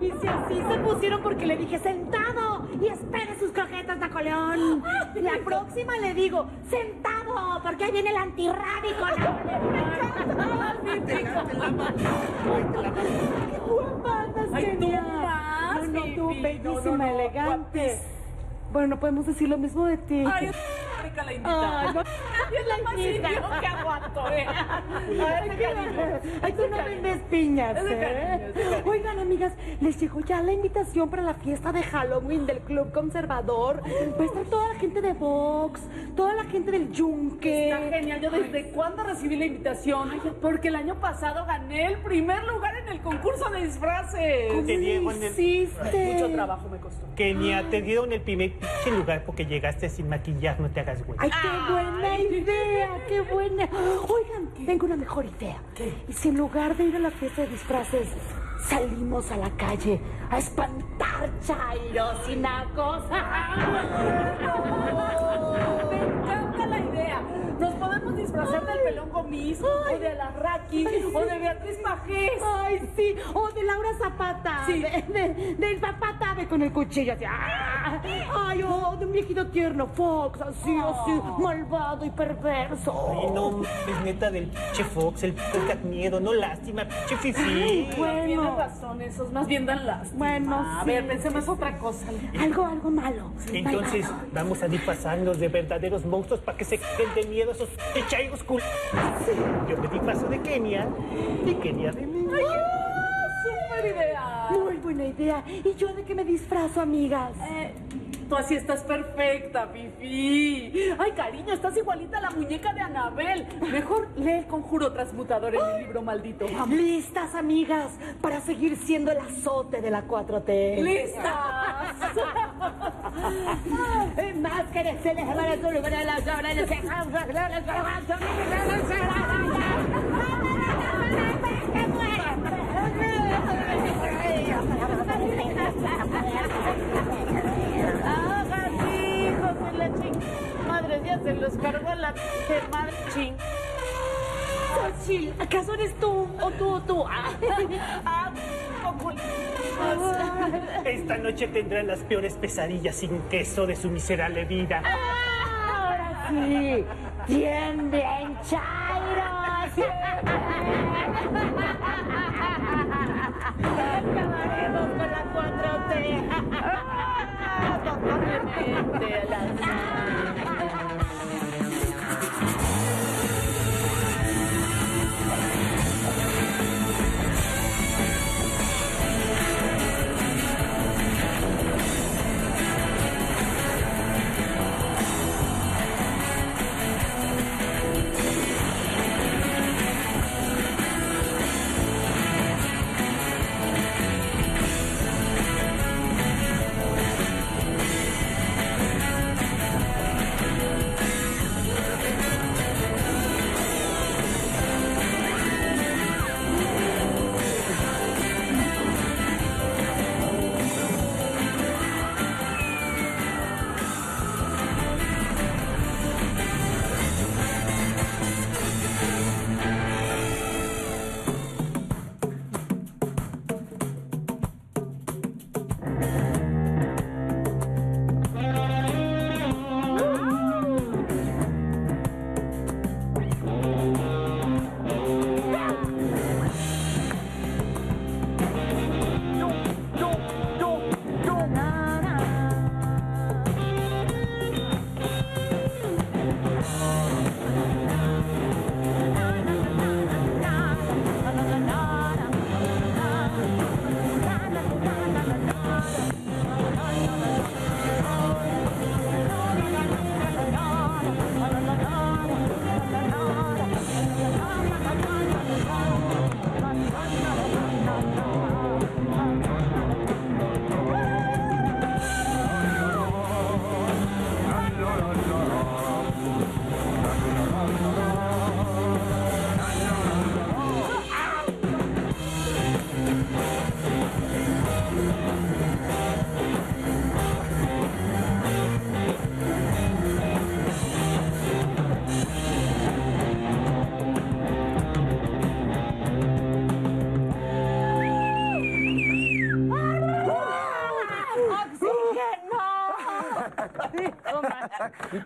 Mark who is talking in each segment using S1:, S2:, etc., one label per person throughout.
S1: Y si así se pusieron porque le dije sentado y espere sus croquetas Napoleón. La próxima le digo sentado porque ahí viene el antirrábico. ¡Qué guapa andas,
S2: Ay, tú
S1: Kenia!
S2: más,
S1: No, no, tú, bellísima, elegante. Bueno, no podemos decir lo mismo de ti.
S2: Ay, la invita.
S1: Ay, no.
S2: es la más idiota que aguanto, eh.
S1: Ay. Ay, tú no vendes piñas, ¿eh? Oigan, amigas, les llegó ya la invitación para la fiesta de Halloween del Club Conservador. Va a estar toda la gente de Vox, toda la gente del Yunque.
S2: Está genial. Yo desde cuándo recibí la invitación. Porque el año pasado gané el primer lugar en el concurso de disfraces.
S1: ¿Cómo
S3: Te en el-
S1: hiciste?
S2: Mucho trabajo me costó.
S3: Kenia, te dieron el primer pinche lugar porque llegaste sin maquillar, no te hagas
S1: Ay, qué buena idea, qué buena. Oigan, tengo una mejor idea. ¿Y si en lugar de ir a la fiesta de disfraces, salimos a la calle a espantar chairos y nacos?
S2: Nos podemos disfrazar del pelón gomis, o de Alarraqui, o de Beatriz Pajés.
S1: Ay, sí, o de Laura Zapata.
S2: Sí.
S1: De, de- del Zapata de con el cuchillo así. ¡ah! Ay, o de un viejito tierno, Fox, así, así, malvado y perverso.
S3: Ay, no, es neta del pinche Fox, el pinche miedo, no lástima, pinche fifi.
S1: Bueno.
S2: Tienes razón, esos más bien dan lástima.
S1: Bueno,
S2: A
S1: sí.
S2: ver, pensemos otra cosa.
S1: Algo, algo malo.
S3: Entonces, vamos a disfrazarnos de verdaderos monstruos para que se queden de miedo esos chairos cool. Yo me disfrazo de Kenia y Kenia de mí.
S2: ¡Súper idea!
S1: Muy buena idea. ¿Y yo de qué me disfrazo, amigas?
S2: Eh, tú así estás perfecta, Fifi. Ay, cariño, estás igualita a la muñeca de Anabel. Mejor lee el conjuro transmutador en mi libro maldito. Vamos.
S1: Listas, amigas, para seguir siendo el azote de la 4T.
S2: ¡Listas!
S1: Se les van a tu lugar a las obras, los
S2: ¡Hagan hijos de la ching! Madre mía, se los cargó la pinche madre ching.
S1: Xochitl, ¿acaso eres tú? ¿O tú o tú? Ah.
S2: ¡Ah, poco!
S3: Esta noche tendrán las peores pesadillas sin queso de su miserable vida.
S1: Ahora sí, tiemblen, chairos. Acabaremos con la 4T.
S2: Totalmente.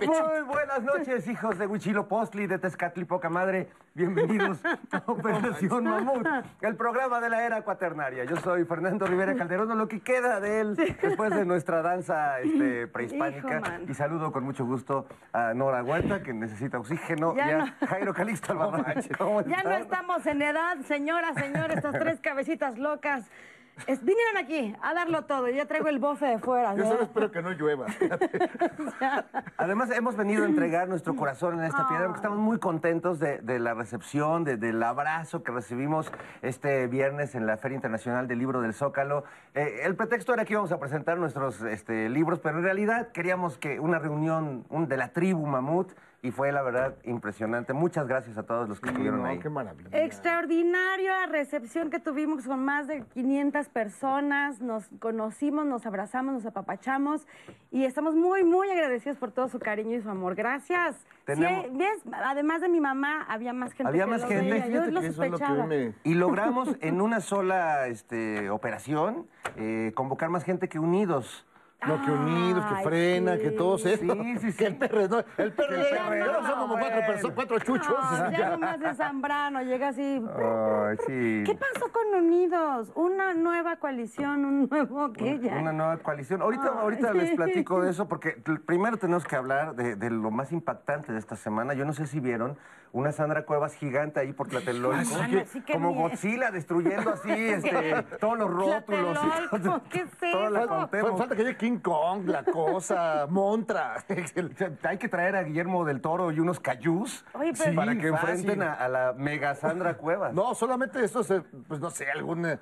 S4: Muy buenas noches, hijos de Huichilopostli, de Tezcatli, poca madre. Bienvenidos a Operación Mamut, el programa de la era cuaternaria. Yo soy Fernando Rivera Calderón, lo que queda de él después de nuestra danza este, prehispánica.
S5: Hijo,
S4: y saludo con mucho gusto a Nora Huerta, que necesita oxígeno,
S5: Ya
S4: y a
S5: no.
S4: Jairo Calixto Albarrán. ¿Cómo
S5: Ya no estamos en edad, señoras, señores, estas tres cabecitas locas. Es- vinieron aquí a darlo todo. Yo ya traigo el bofe de fuera.
S6: Yo
S5: ¿no?
S6: solo espero que no llueva.
S4: Además, hemos venido a entregar nuestro corazón en esta piedra porque estamos muy contentos de, de la recepción, de- del abrazo que recibimos este viernes en la Feria Internacional del Libro del Zócalo. Eh, el pretexto era que íbamos a presentar nuestros este, libros, pero en realidad queríamos que una reunión un- de la tribu Mamut y fue, la verdad, impresionante. Muchas gracias a todos los que estuvieron
S6: No,
S4: ahí.
S6: qué maravilla.
S5: Extraordinaria recepción que tuvimos con más de 500 personas. Nos conocimos, nos abrazamos, nos apapachamos y estamos muy, muy agradecidos por todo su cariño y su amor. Gracias. Sí,
S4: Tenemos-
S5: ¿ves? Además de mi mamá, había más gente.
S4: Había
S5: que
S4: más
S5: lo
S4: gente.
S5: veía. Yo lo sospechaba.
S6: me...
S4: Y logramos en una sola este, operación eh, convocar más gente que unidos.
S6: No, que unidos, que frena,
S5: sí.
S6: que todos eso.
S4: Sí, sí, sí.
S6: Que el perro, no, el ya no
S4: no,
S6: son como cuatro
S4: bueno.
S6: personas, cuatro chuchos. Ya.
S5: nomás de Zambrano, llega así.
S4: Ay, sí.
S5: ¿Qué pasó con Unidos? Una nueva coalición, un nuevo qué ya.
S4: Una nueva coalición. Ahorita, ahorita les platico de eso porque primero tenemos que hablar de, de lo más impactante de esta semana. Yo no sé si vieron una Sandra Cuevas gigante ahí por Tlatelolco.
S5: Que
S4: como. Godzilla destruyendo así este, todos los rótulos. y todo-
S5: ¿qué es
S4: toda la
S5: eso?
S6: Fal- Falta que llegue King Kong, la cosa, Montra.
S4: Hay que traer a Guillermo del Toro y unos cayús
S5: Oye, pero-
S4: para que
S6: fácil.
S4: enfrenten a, a la mega Sandra Cuevas.
S6: No, solamente esto, es, pues no sé, algún eh,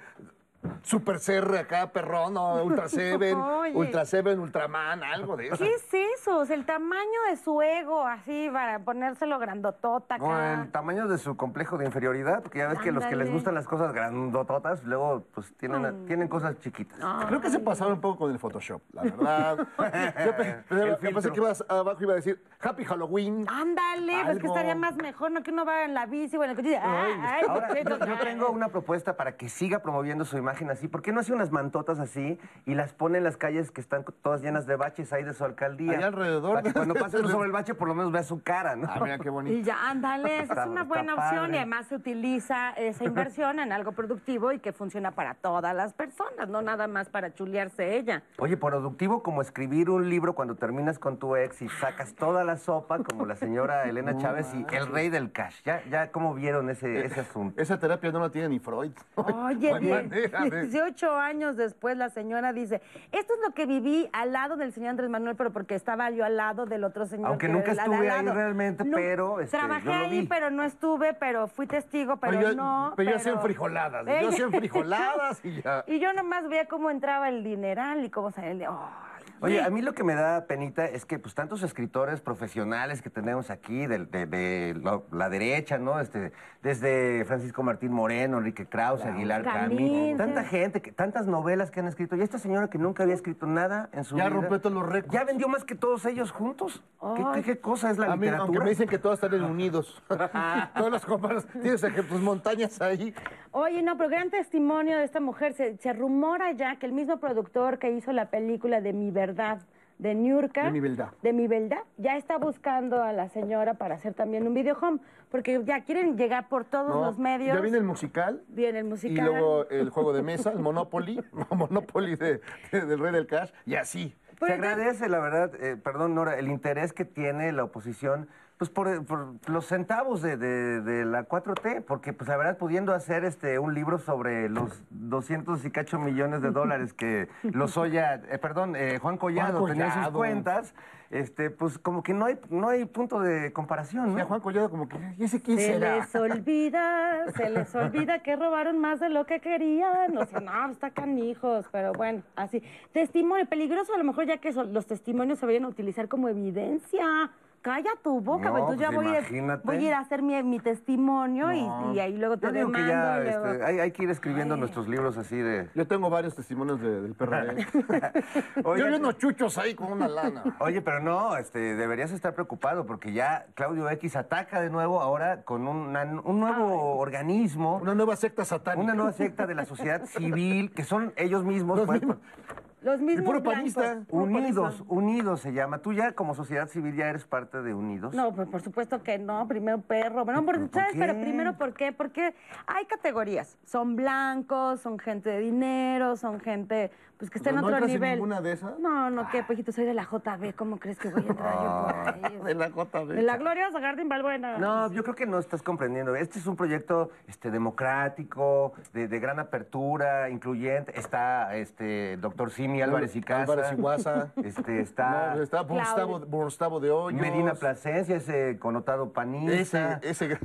S6: Super CR acá, perrón, no, Ultra Seven,
S5: Oye.
S6: Ultra Seven, Ultraman, algo de eso.
S5: ¿Qué es eso? O sea, el tamaño de su ego, así, para ponérselo grandotota
S4: Con
S5: acá.
S4: el tamaño de su complejo de inferioridad, porque ya ves que los que les gustan las cosas grandototas, luego pues tienen, tienen cosas chiquitas.
S6: Creo que se pasaron un poco con el Photoshop, la verdad. Yo pensé que ibas abajo iba a decir Happy Halloween.
S5: Ándale, pues que estaría más mejor, ¿no? Que uno va en la bici o en el coche y dice,
S4: Ahora,
S5: ¿por qué
S4: yo, yo tengo una propuesta para que siga promoviendo su imagen así. ¿Por qué no hace unas mantotas así y las pone en las calles que están todas llenas de baches ahí de su alcaldía?
S6: Allá alrededor.
S4: Para que cuando pase uno sobre el bache, por lo menos vea su cara, ¿no?
S6: Ah, mira qué bonito.
S5: Y ya, ándale, esa es una buena opción
S4: padre.
S5: y además se utiliza esa inversión en algo productivo y que funciona para todas las personas, no nada más para chulearse ella.
S4: Oye, productivo como escribir un libro cuando terminas con tu ex y sacas toda la sopa, como la señora Elena Chávez y el rey del cash. ¿Ya, ya cómo vieron ese, ese asunto?
S6: Esa terapia no la tiene ni Freud.
S5: Oye,
S6: No hay
S5: die-
S6: manera de-
S5: 18 años después la señora dice, esto es lo que viví al lado del señor Andrés Manuel, pero porque estaba yo al lado del otro señor.
S4: Aunque
S5: que
S4: nunca estuve ahí
S5: lado".
S4: realmente, pero, este,
S5: Trabajé
S4: yo lo
S5: ahí,
S4: vi.
S5: pero no estuve, pero fui testigo, pero,
S6: yo,
S5: no.
S6: pero yo hacía frijoladas. Yo hacía frijoladas y ya.
S5: Y yo nomás veía cómo entraba el dineral y cómo salía el... ¡Ay!
S4: Oye, a mí lo que me da penita es que pues tantos escritores profesionales que tenemos aquí de, de- de lo- la derecha, ¿no? Este, desde Francisco Martín Moreno, Enrique Krause, Aguilar
S5: Camín,
S4: tanta gente, que, tantas novelas que han escrito. Y esta señora que nunca había escrito nada en su
S6: Ya
S4: vida.
S6: rompió todos los récords.
S4: Ya vendió más que todos ellos juntos. ¿Qué, qué- qué cosa es la
S6: A mí,
S4: literatura?
S6: aunque me dicen que todas están en unidos. Todos los compañeros. Tienes ejemplos, pues, montañas ahí.
S5: Oye, no, pero gran testimonio de esta mujer. Se, se rumora ya que el mismo productor que hizo la película de Mi Verdad, de Niurka.
S6: De Mi Verdad.
S5: De Mi Verdad, ya está buscando a la señora para hacer también un video home, porque ya quieren llegar por todos
S6: ¿no?
S5: los medios.
S6: Ya viene el musical.
S5: Viene el
S6: Y
S5: musical.
S6: luego el juego de mesa, el Monopoly. Monopoly de- de- del Rey del Cash. Y así.
S4: Se
S5: Pero ya-
S4: agradece, la verdad, eh, perdón, Nora, el interés que tiene la oposición pues por, por los centavos de, de- de la 4T, porque pues la verdad pudiendo hacer este un libro sobre los 200 y cacho millones de dólares que Lozoya, eh, perdón, eh, Juan Collado
S6: Juan
S4: tenía en sus
S6: Collado.
S4: cuentas, este pues como que no hay no hay punto de comparación,
S6: Y a
S4: ¿no?
S6: Juan Collado como que, ¿y ese quién
S5: Se
S6: será?
S5: les olvida, se les olvida que robaron más de lo que querían. O sea, no, está canijos, pero bueno, así. Testimonio peligroso, a lo mejor ya que son- los testimonios se vayan a utilizar como evidencia. Calla tu boca,
S4: No,
S5: pues, entonces ya
S4: pues,
S5: voy a,
S4: imagínate.
S5: voy a ir a hacer mi, mi testimonio y-
S4: No.
S5: y, ahí luego te
S4: Yo digo
S5: demando.
S4: que ya
S5: y luego-
S4: este, hay, hay que ir escribiendo nuestros libros así de...
S6: Yo tengo varios testimonios de- del PRD.
S4: Oye,
S6: Yo vi unos chuchos ahí con una lana.
S4: Oye, pero no, este, deberías estar preocupado porque ya Claudio X ataca de nuevo ahora con una- un nuevo organismo,
S6: Una nueva secta satánica.
S4: una nueva secta de la sociedad civil, que son ellos mismos.
S6: Los
S4: pues,
S6: mismos.
S5: Los mismos
S6: puro panista.
S4: Unidos, Unidos se llama. Tú ya como sociedad civil ya eres parte de Unidos.
S5: No, pues por supuesto que no. Primero perro. Bueno, por-
S4: ¿Por
S5: ¿sabes?
S4: qué?
S5: Pero primero, ¿por qué? Porque hay categorías. Son blancos, son gente de dinero, son gente pues que está en
S6: ¿No
S5: otro
S6: en
S5: nivel.
S6: ninguna de esas?
S5: No, no, qué, pejito, soy de la JB. ¿Cómo crees que voy a entrar yo por ahí?
S6: De la JB.
S5: De la gloriosa Jardín Balbuena.
S4: No, yo creo que no estás comprendiendo. Este es un proyecto este, democrático, de, de gran apertura, incluyente. Está este doctor Simi Álvarez y Casa.
S6: Álvarez y Guasa.
S4: Este, está
S6: No, está Gustavo, Gustavo de Hoyos.
S4: Medina Plasencia, ese connotado panista.
S6: Ese, ese.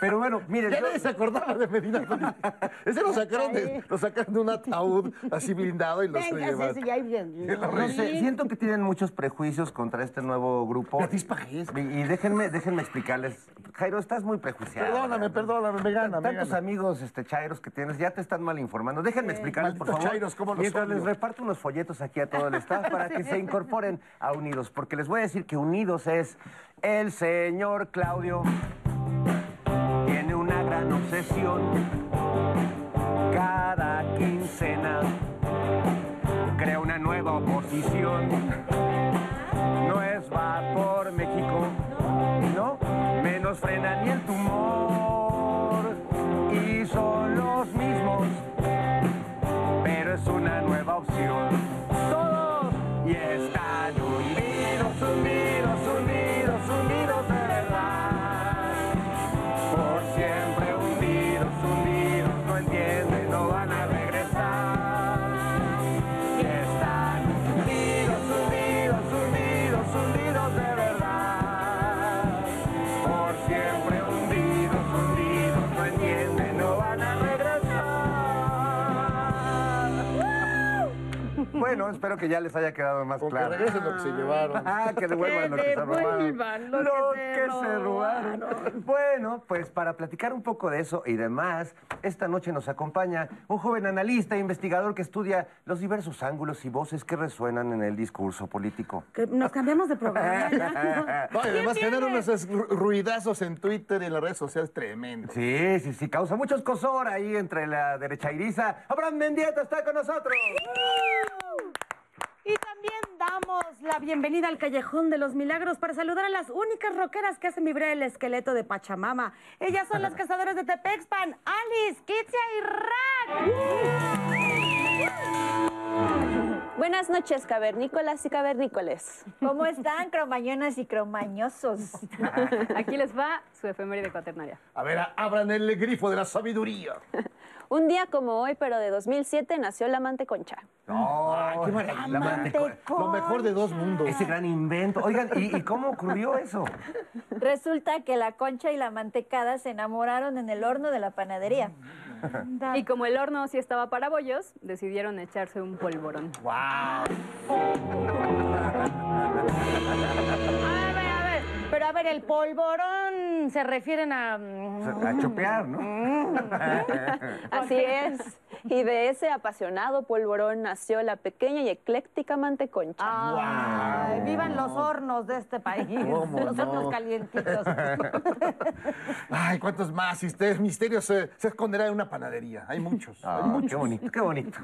S4: Pero bueno, mire,
S6: Ya
S4: yo-
S6: nadie se acordaba de Medina Plasencia. Ese lo sacaron de, lo sacaron de un ataúd así blindado y lo se
S5: Venga,
S6: llevaron.
S5: sí, sí, ya hay bien.
S4: no sé, siento que tienen muchos prejuicios contra este nuevo grupo. Y, y déjenme, déjenme explicarles. Jairo, estás muy prejuiciado.
S6: Perdóname,
S4: ¿verdad?
S6: perdóname, me gana, me
S4: Tantos
S6: gana.
S4: amigos este, chairos que tienes, ya te están mal informando. Déjenme explicarles, por favor.
S6: chairos, cómo los
S4: mientras
S6: odio.
S4: les reparto unos folletos aquí a todo el staff para que se incorporen a Unidos. Porque les voy a decir que Unidos es el señor Claudio. Tiene una gran obsesión. Cada quincena crea una nueva oposición. No es va por México, no, menos frena ni el tumor. Y son los mismos, pero es una nueva opción. Espero que ya les haya quedado más
S6: Con que
S4: claro.
S6: regresen lo que se llevaron.
S4: Ah, que devuelvan lo que se
S5: devuelvan
S4: robaron.
S5: lo que se
S4: robaron. Bueno, pues para platicar un poco de eso y demás, esta noche nos acompaña un joven analista e investigador que estudia los diversos ángulos y voces que resuenan en el discurso político.
S5: Que nos cambiamos de programa. ¿no?
S6: Y además
S5: ¿Quién
S6: generan
S5: viene?
S6: unos ru- ruidazos en Twitter y en las redes sociales tremendos.
S4: Sí, sí, sí, causa mucho escosor ahí entre la derecha iriza. Abraham Mendieta está con nosotros.
S5: Y también damos la bienvenida al Callejón de los Milagros para saludar a las únicas rockeras que hacen vibrar el esqueleto de Pachamama. Ellas son las cazadoras de Tepexpan, Alice, Kitsia y Rat.
S7: Buenas noches, cavernícolas y cavernícoles.
S8: ¿Cómo están, cromañonas y cromañosos?
S9: Aquí les va su efeméride cuaternaria.
S6: A ver, abran el grifo de la sabiduría.
S7: Un día como hoy, pero de 2007, nació la manteconcha.
S4: No,
S6: Ay, qué maravilla.
S4: la manteco-
S6: Lo mejor de dos mundos.
S4: Ese gran invento. Oigan, ¿y, y cómo ocurrió eso?
S8: Resulta que la concha y la mantecada se enamoraron en el horno de la panadería.
S9: Y como el horno sí estaba para bollos, decidieron echarse un polvorón.
S5: Ver. Pero a ver, el polvorón se refieren a.
S4: A chopear, ¿no?
S7: Así es. Y de ese apasionado polvorón nació la pequeña y ecléctica manteconcha.
S5: Ay, vivan los hornos de este país.
S6: ¿Cómo
S5: los
S6: no?
S5: hornos calientitos.
S6: Ay, ¿cuántos más misterios, misterios se, se esconderá en una panadería? Hay muchos. hay
S4: Ah,
S6: muchos.
S4: qué bonito, qué bonito.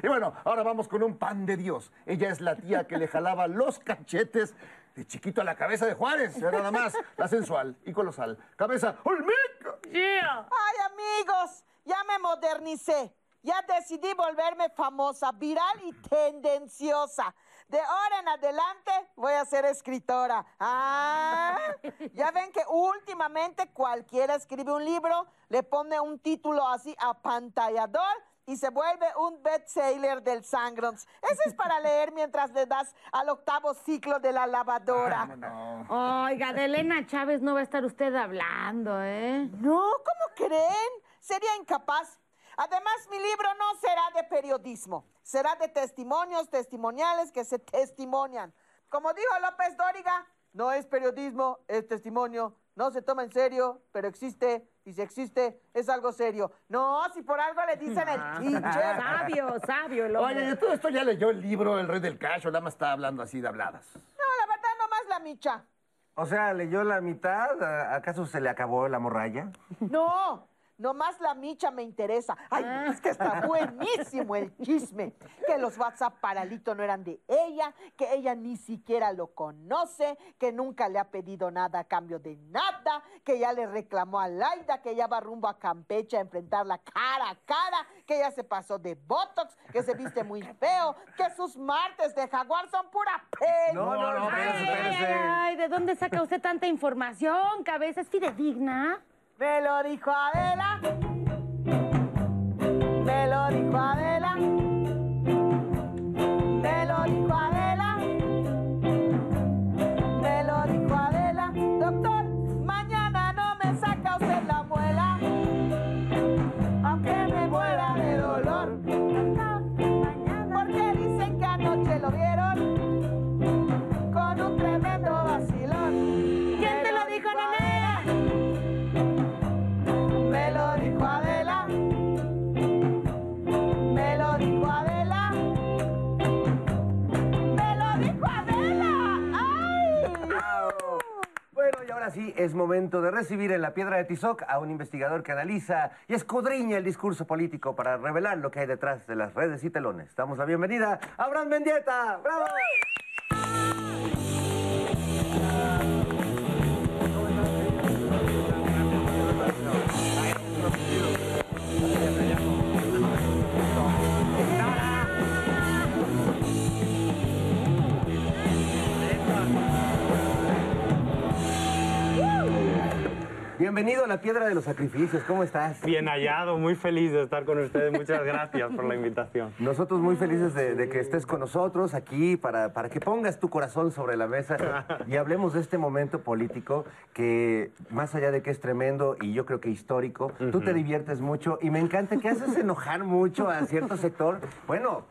S6: Y bueno, ahora vamos con un pan de Dios. Ella es la tía que le jalaba los cachetes de chiquito a la cabeza de Juárez. Era nada más la sensual y colosal. Cabeza olmeca.
S10: Ay, amigos, ya me modernicé. Ya decidí volverme famosa, viral y tendenciosa. De ahora en adelante voy a ser escritora. Ah, ya ven que últimamente cualquiera escribe un libro, le pone un título así apantallador y se vuelve un bestseller del Sangrons. Ese es para leer mientras le das al octavo ciclo de la lavadora.
S5: Oiga, de Elena Chávez no va a estar usted hablando, ¿eh?
S10: No, ¿cómo creen? Sería incapaz. Además, mi libro no será de periodismo, será de testimonios testimoniales que se testimonian. Como dijo López Dóriga, no es periodismo, es testimonio. No se toma en serio, pero existe, y si existe, es algo serio. No, si por algo le dicen el teacher.
S5: Sabio, sabio el hombre.
S6: Oye, de todo esto ya leyó el libro El Rey del Cacho, nada más está hablando así de habladas.
S10: No, la verdad, nomás la micha.
S4: O sea, leyó la mitad. ¿A- ¿Acaso se le acabó la morralla?
S10: No, Nomás la micha me interesa. Ay, es que está buenísimo el chisme. Que los WhatsApp para Lito no eran de ella, que ella ni siquiera lo conoce, que nunca le ha pedido nada a cambio de nada, que ya le reclamó a Laida, que ya va rumbo a Campeche a enfrentarla cara a cara, que ya se pasó de Botox, que se viste muy feo, que sus martes de jaguar son pura pena.
S4: No, no, no, espérese, espérese.
S5: Ay, ¿de dónde saca usted tanta información? ¿Cabeza es fidedigna?
S10: Me lo dijo Adela. Me lo dijo Adela.
S4: Es momento de recibir en la Piedra de Tizoc a un investigador que analiza y escudriña el discurso político para revelar lo que hay detrás de las redes y telones. Damos la bienvenida a Abraham Mendieta. ¡Bravo! Bienvenido a la Piedra de los Sacrificios. ¿Cómo estás?
S11: Bien hallado, muy feliz de estar con ustedes. Muchas gracias por la invitación.
S4: Nosotros muy felices de, de que estés con nosotros aquí para, para que pongas tu corazón sobre la mesa y hablemos de este momento político que, más allá de que es tremendo y yo creo que histórico, tú te diviertes mucho y me encanta que haces enojar mucho a cierto sector. Bueno,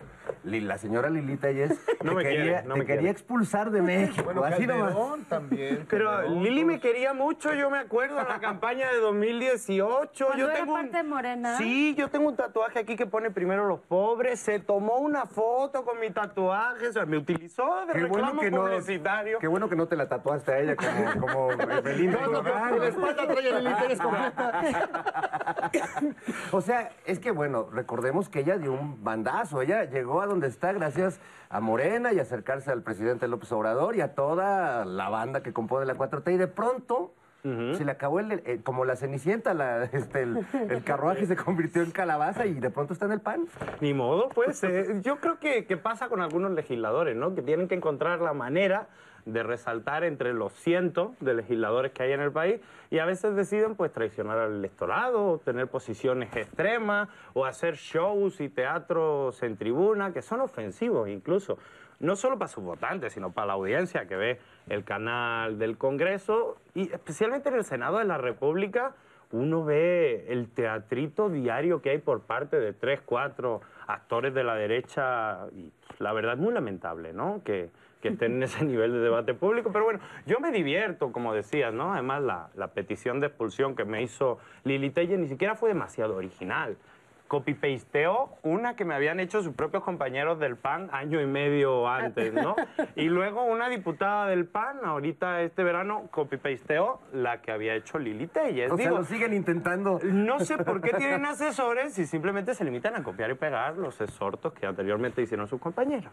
S4: la señora Lilita Yes
S11: No me
S4: quería,
S11: quiere, no
S4: te
S11: me
S4: quería expulsar de México.
S6: Bueno,
S4: así nomás.
S6: Calderón también.
S11: Pero
S6: Calderón,
S11: Lili me quería mucho, yo me acuerdo en la campaña de 2018.
S5: ¿Cuando
S11: yo
S5: era
S11: tengo un-
S5: parte morena?
S11: Sí, yo tengo un tatuaje aquí que pone primero los pobres. Se tomó una foto con mi tatuaje, o sea, me utilizó de
S4: Qué bueno,
S11: reclamo
S4: que no,
S11: publicitario.
S4: qué bueno que no te la tatuaste a ella como, como Belinda.
S6: No, no, no, la espalda trae el interés completa.
S4: O sea, es que bueno, recordemos que ella dio un bandazo. Ella llegó a donde está gracias a Morena y acercarse al presidente López Obrador y a toda la banda que compone la 4T. Y de pronto se le acabó el, el- como la cenicienta, la, este, el, el carruaje se convirtió en calabaza y de pronto está en el pan.
S11: Ni modo, pues. eh, yo creo que, que pasa con algunos legisladores, ¿no? Que tienen que encontrar la manera de resaltar entre los cientos de legisladores que hay en el país y a veces deciden pues traicionar al electorado, o tener posiciones extremas o hacer shows y teatros en tribuna que son ofensivos incluso. No solo para sus votantes, sino para la audiencia que ve el canal del Congreso y especialmente en el Senado de la República uno ve el teatrito diario que hay por parte de tres, cuatro actores de la derecha y la verdad es muy lamentable, ¿no? Que, que estén en ese nivel de debate público. Pero bueno, yo me divierto, como decías, ¿no? Además, la, la petición de expulsión que me hizo Lili Telle ni siquiera fue demasiado original. Copy-pasteó una que me habían hecho sus propios compañeros del PAN año y medio antes, ¿no? Y luego una diputada del PAN, ahorita este verano, copy-pasteó la que había hecho Lili Telles.
S4: O sea, lo siguen intentando.
S11: no sé por qué tienen asesores si simplemente se limitan a copiar y pegar los exhortos que anteriormente hicieron sus compañeros.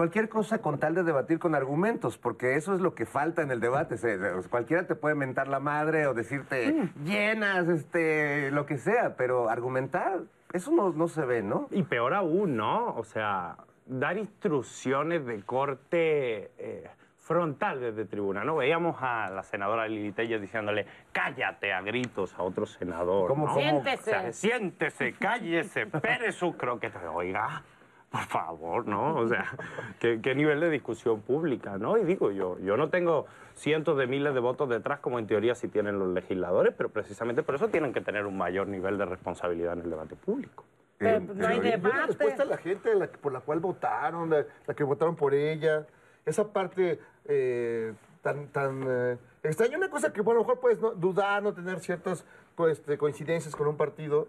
S4: Cualquier cosa con tal de debatir con argumentos, porque eso es lo que falta en el debate. Se- cualquiera te puede mentar la madre o decirte llenas, este, lo que sea, pero argumentar, eso no, no se ve, ¿no?
S11: Y peor aún, ¿no? O sea, dar instrucciones de corte eh, frontal desde tribuna, ¿no? Veíamos a la senadora Lili Telles diciéndole, cállate a gritos a otro senador,
S4: ¿Cómo,
S11: ¿no?
S4: cómo?
S5: Siéntese.
S11: O sea, siéntese, cállese, pere su croquete. Oiga, por favor, ¿no? O sea, ¿qué, qué nivel de discusión pública, ¿no? Y digo, yo, yo no tengo cientos de miles de votos detrás como en teoría sí tienen los legisladores, pero precisamente por eso tienen que tener un mayor nivel de responsabilidad en el debate público.
S5: Pero
S4: Eh,
S5: pues, no hay
S6: Pero ¿y la
S5: debate.
S6: respuesta de la gente la que- por la cual votaron, la, la que votaron por ella, esa parte eh, tan, tan eh, extraña. Una cosa que bueno, a lo mejor puedes no- dudar, no tener ciertas co- este, coincidencias con un partido,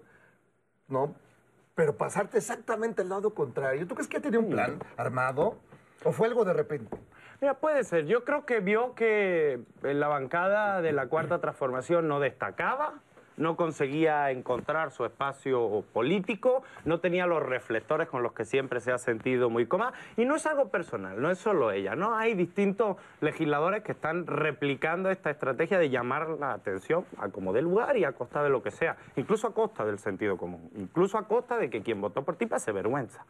S6: ¿no? Pero pasarte exactamente al lado contrario. ¿Tú crees que ya tenía un plan armado? ¿O fue algo de repente?
S11: Mira, puede ser. Yo creo que vio que en la bancada de la Cuarta Transformación no destacaba no conseguía encontrar su espacio político, no tenía los reflectores con los que siempre se ha sentido muy cómoda. Y no es algo personal, no es solo ella, ¿no? Hay distintos legisladores que están replicando esta estrategia de llamar la atención a como del lugar y a costa de lo que sea, incluso a costa del sentido común, incluso a costa de que quien votó por ti pase vergüenza.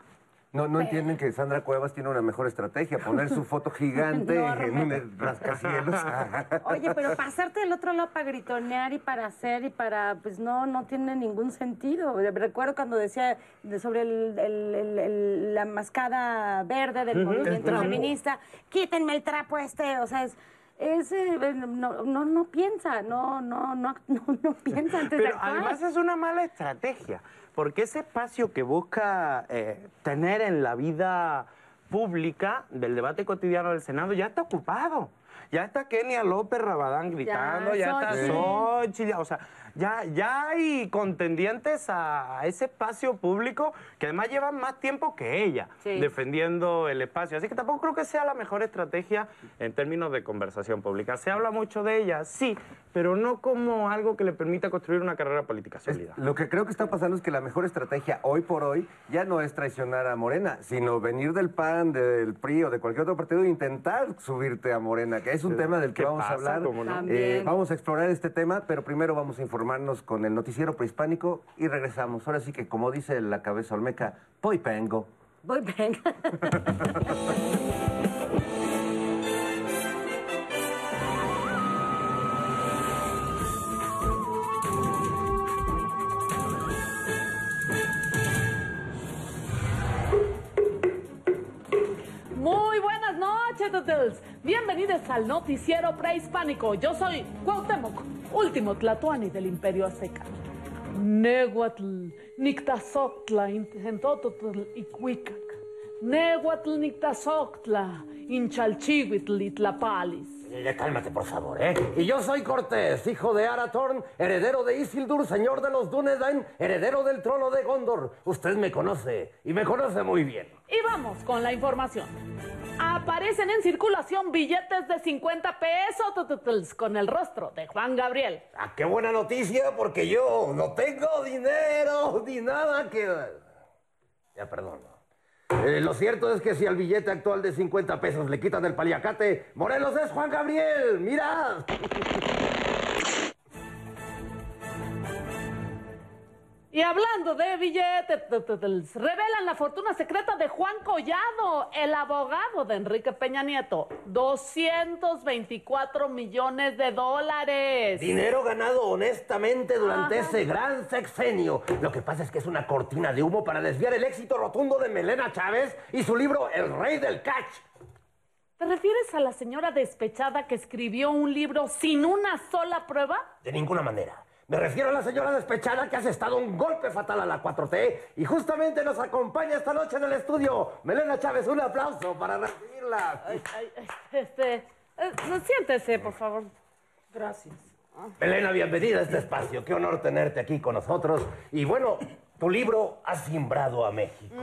S4: No, no entienden que Sandra Cuevas tiene una mejor estrategia, poner su foto gigante en un rascacielos.
S5: Oye, pero pasarte del otro lado para gritonear y para hacer y para, pues no, no tiene ningún sentido. Recuerdo cuando decía de- sobre el- el- el- el- la mascada verde del movimiento feminista, quítenme el trapo este, o sea, es... es, eh, no, no, no piensa, no, no, no, no, piensa antes de
S11: Pero
S5: actuar.
S11: además es una mala estrategia, porque ese espacio que busca eh, tener en la vida pública del debate cotidiano del Senado ya está ocupado. Ya está Kenia López Rabadán gritando, ya, está
S5: Xochitl.
S11: Ya- o sea, ya, ya hay contendientes a, ese espacio público que además llevan más tiempo que ella
S5: Sí.
S11: defendiendo el espacio. Así que tampoco creo que sea la mejor estrategia en términos de conversación pública. Se habla mucho de ella, sí, pero no como algo que le permita construir una carrera política sólida.
S4: Lo que creo que está pasando es que la mejor estrategia hoy por hoy ya no es traicionar a Morena, sino venir del PAN, del PRI o de cualquier otro partido e intentar subirte a Morena, que es un tema del que
S11: ¿Qué
S4: vamos a hablar.
S11: ¿Cómo no?
S4: Eh, vamos a explorar este tema, pero primero vamos a informarnos con el noticiero prehispánico y regresamos. Ahora sí que, como dice la cabeza olmeca, poi pengo.
S5: Voy, venga.
S2: Muy buenas noches, Tutels. Bienvenidos al noticiero prehispánico. Yo soy Cuauhtémoc, último tlatoani del Imperio Azteca. Nehuatl, Nictazoctla, Intentototl y Cuicac. Nehuatl, Nictazoctla, Inchalchihuitl y Tlapalis.
S12: Eh, cálmate, por favor, ¿eh? Y yo soy Cortés, hijo de Aratorn, heredero de Isildur, señor de los Dunedain, heredero del trono de Gondor. Usted me conoce, y me conoce muy bien.
S2: Y vamos con la información. Aparecen en circulación billetes de 50 pesos con el rostro de Juan Gabriel.
S12: Ah, qué buena noticia, porque yo no tengo dinero ni nada que... Ya, perdón. Eh, lo cierto es que si al billete actual de 50 pesos le quitan el paliacate, Morelos es Juan Gabriel, mira.
S2: Y hablando de billetes, revelan la fortuna secreta de Juan Collado, el abogado de Enrique Peña Nieto. 224 millones de dólares.
S12: Dinero ganado honestamente durante
S2: Ajá.
S12: ese gran sexenio. Lo que pasa es que es una cortina de humo para desviar el éxito rotundo de Melena Chávez y su libro El Rey del Catch.
S2: ¿Te refieres a la señora despechada que escribió un libro sin una sola prueba?
S12: De ninguna manera. Me refiero a la señora despechada que ha asestado un golpe fatal a la 4T y justamente nos acompaña esta noche en el estudio. Melena Chávez, un aplauso para recibirla.
S2: Ay, ay, ay, este, eh, siéntese, por favor. Gracias.
S12: Melena, bienvenida a este espacio. Qué honor tenerte aquí con nosotros. Y bueno, tu libro ha simbrado a México.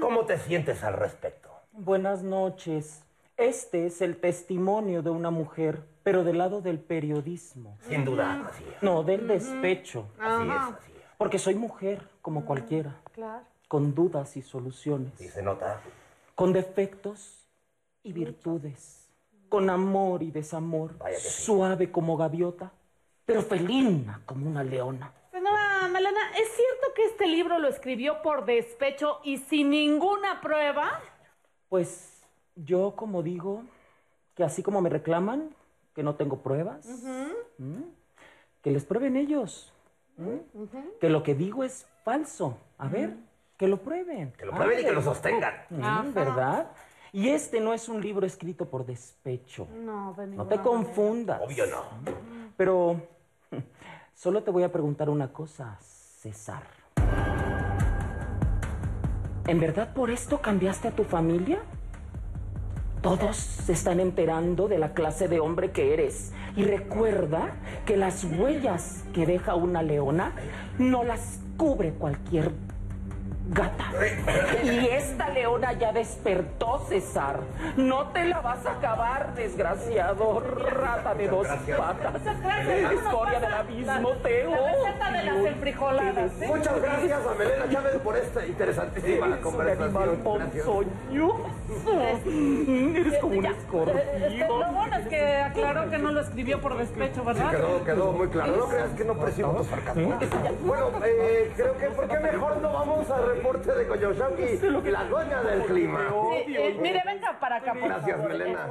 S12: ¿Cómo te sientes al respecto?
S13: Buenas noches. Este es el testimonio de una mujer, pero del lado del periodismo.
S12: Sin duda, así es.
S13: No, del despecho.
S12: Así es, así es.
S13: Porque soy mujer, como cualquiera,
S2: Claro.
S13: con dudas y soluciones,
S12: Sí, se nota.
S13: con defectos y virtudes, con amor y desamor,
S12: Vaya que sí.
S13: suave como gaviota, pero felina como una leona.
S2: Señora Melena, ¿es cierto que este libro lo escribió por despecho y sin ninguna prueba?
S13: Pues yo como digo, que así como me reclaman, que no tengo pruebas, que les prueben ellos. Que lo que digo es falso. A ver, que lo prueben.
S12: Que lo prueben y que lo sostengan.
S13: ¿Verdad? Y este no es un libro escrito por despecho.
S2: No, de
S13: No te confundas.
S12: Obvio no.
S13: Pero solo te voy a preguntar una cosa, César. ¿En verdad por esto cambiaste a tu familia? Todos se están enterando de la clase de hombre que eres. Y recuerda que las huellas que deja una leona no las cubre cualquier Gata. Y esta leona ya despertó, César. No te la vas a acabar, desgraciado. Rata de dos patas. Escoria del abismo, te
S2: La receta de las
S13: odio.
S2: ¿eh?
S12: Muchas gracias a Melena Chávez por esta interesantísima conversación.
S13: Eres como un
S2: Este,
S13: escorpión.
S2: lo bueno es que aclaró que no lo escribió por despecho, ¿verdad?
S12: Quedó, quedó muy claro. No creas que no percibo tu sarcasmo. Bueno, eh, creo que ¿por qué mejor no vamos al reporte de Koyoshaki, la dueña del clima?
S2: Sí, eh, mire, venga para acá, por
S12: Gracias,
S2: favor.
S12: Melena.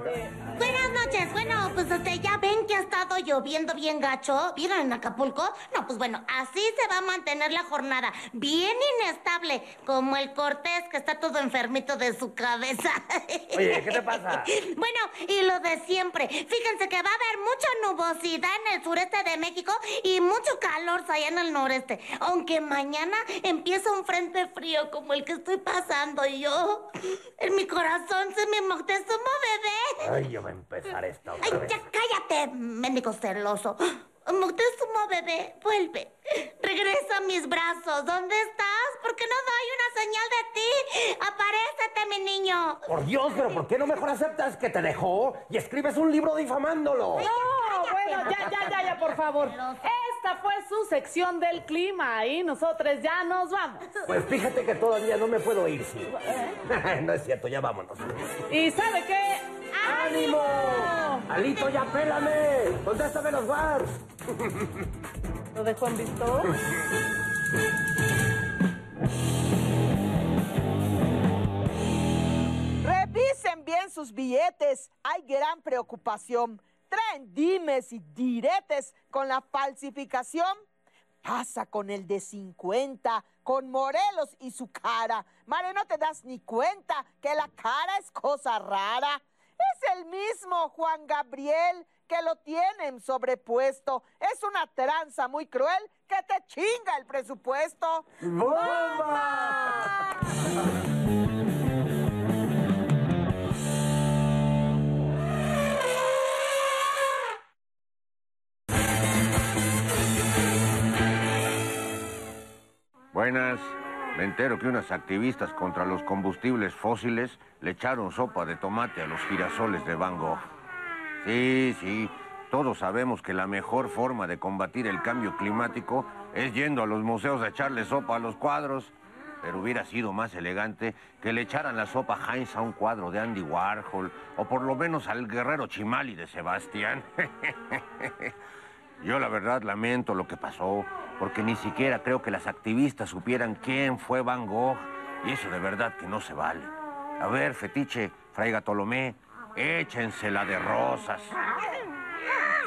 S14: Buenas noches. Bueno, pues este, ya ven que ha estado lloviendo bien gacho. ¿Vieron en Acapulco? No, pues bueno, así se va a mantener la jornada. Bien inestable, como el Cortés que está todo enfermito de su cabeza.
S12: Oye, ¿qué te pasa?
S14: Bueno, y lo de siempre. Fíjense que va a haber mucha nubosidad en el sureste de México y mucho calor allá en el noreste. Aunque mañana empieza un frente frío como el que estoy pasando y yo. En mi corazón se me Moctezuma bebé.
S12: Ay, ya va a empezar esta otra
S14: Ay,
S12: vez.
S14: ya cállate, mendigo celoso. Moctezuma, bebé, vuelve. Regresa a mis brazos. ¿Dónde estás? ¿Por qué no doy una señal de ti? Aparécete, mi niño.
S12: Por Dios, pero ¿por qué no mejor aceptas que te dejó y escribes un libro difamándolo?
S2: No, bueno, ya, ya, ya, ya, por favor. Esta fue su sección del clima y nosotros ya nos vamos.
S12: Pues fíjate que todavía no me puedo ir, sí. no es cierto, ya vámonos.
S2: ¿Y sabe qué?
S12: ¡Ánimo! Alito, ya pélame. Contéstame los whats.
S2: ¿Lo dejó en visto?
S10: Revisen bien sus billetes. Hay gran preocupación. Traen dimes y diretes con la falsificación. Pasa con el de 50, con Morelos y su cara. Mare, no te das ni cuenta que la cara es cosa rara. Es el mismo Juan Gabriel que lo tienen sobrepuesto. Es una tranza muy cruel que te chinga el presupuesto.
S15: Buenas. Me entero que unas activistas contra los combustibles fósiles le echaron sopa de tomate a los girasoles de Van Gogh. Sí, sí. Todos sabemos que la mejor forma de combatir el cambio climático es yendo a los museos a echarle sopa a los cuadros. Pero hubiera sido más elegante que le echaran la sopa Heinz a un cuadro de Andy Warhol o por lo menos al guerrero Chimali de Sebastián. Yo la verdad lamento lo que pasó, porque ni siquiera creo que las activistas supieran quién fue Van Gogh, y eso de verdad que no se vale. A ver, fetiche, Fray Gatolomé, échensela de rosas.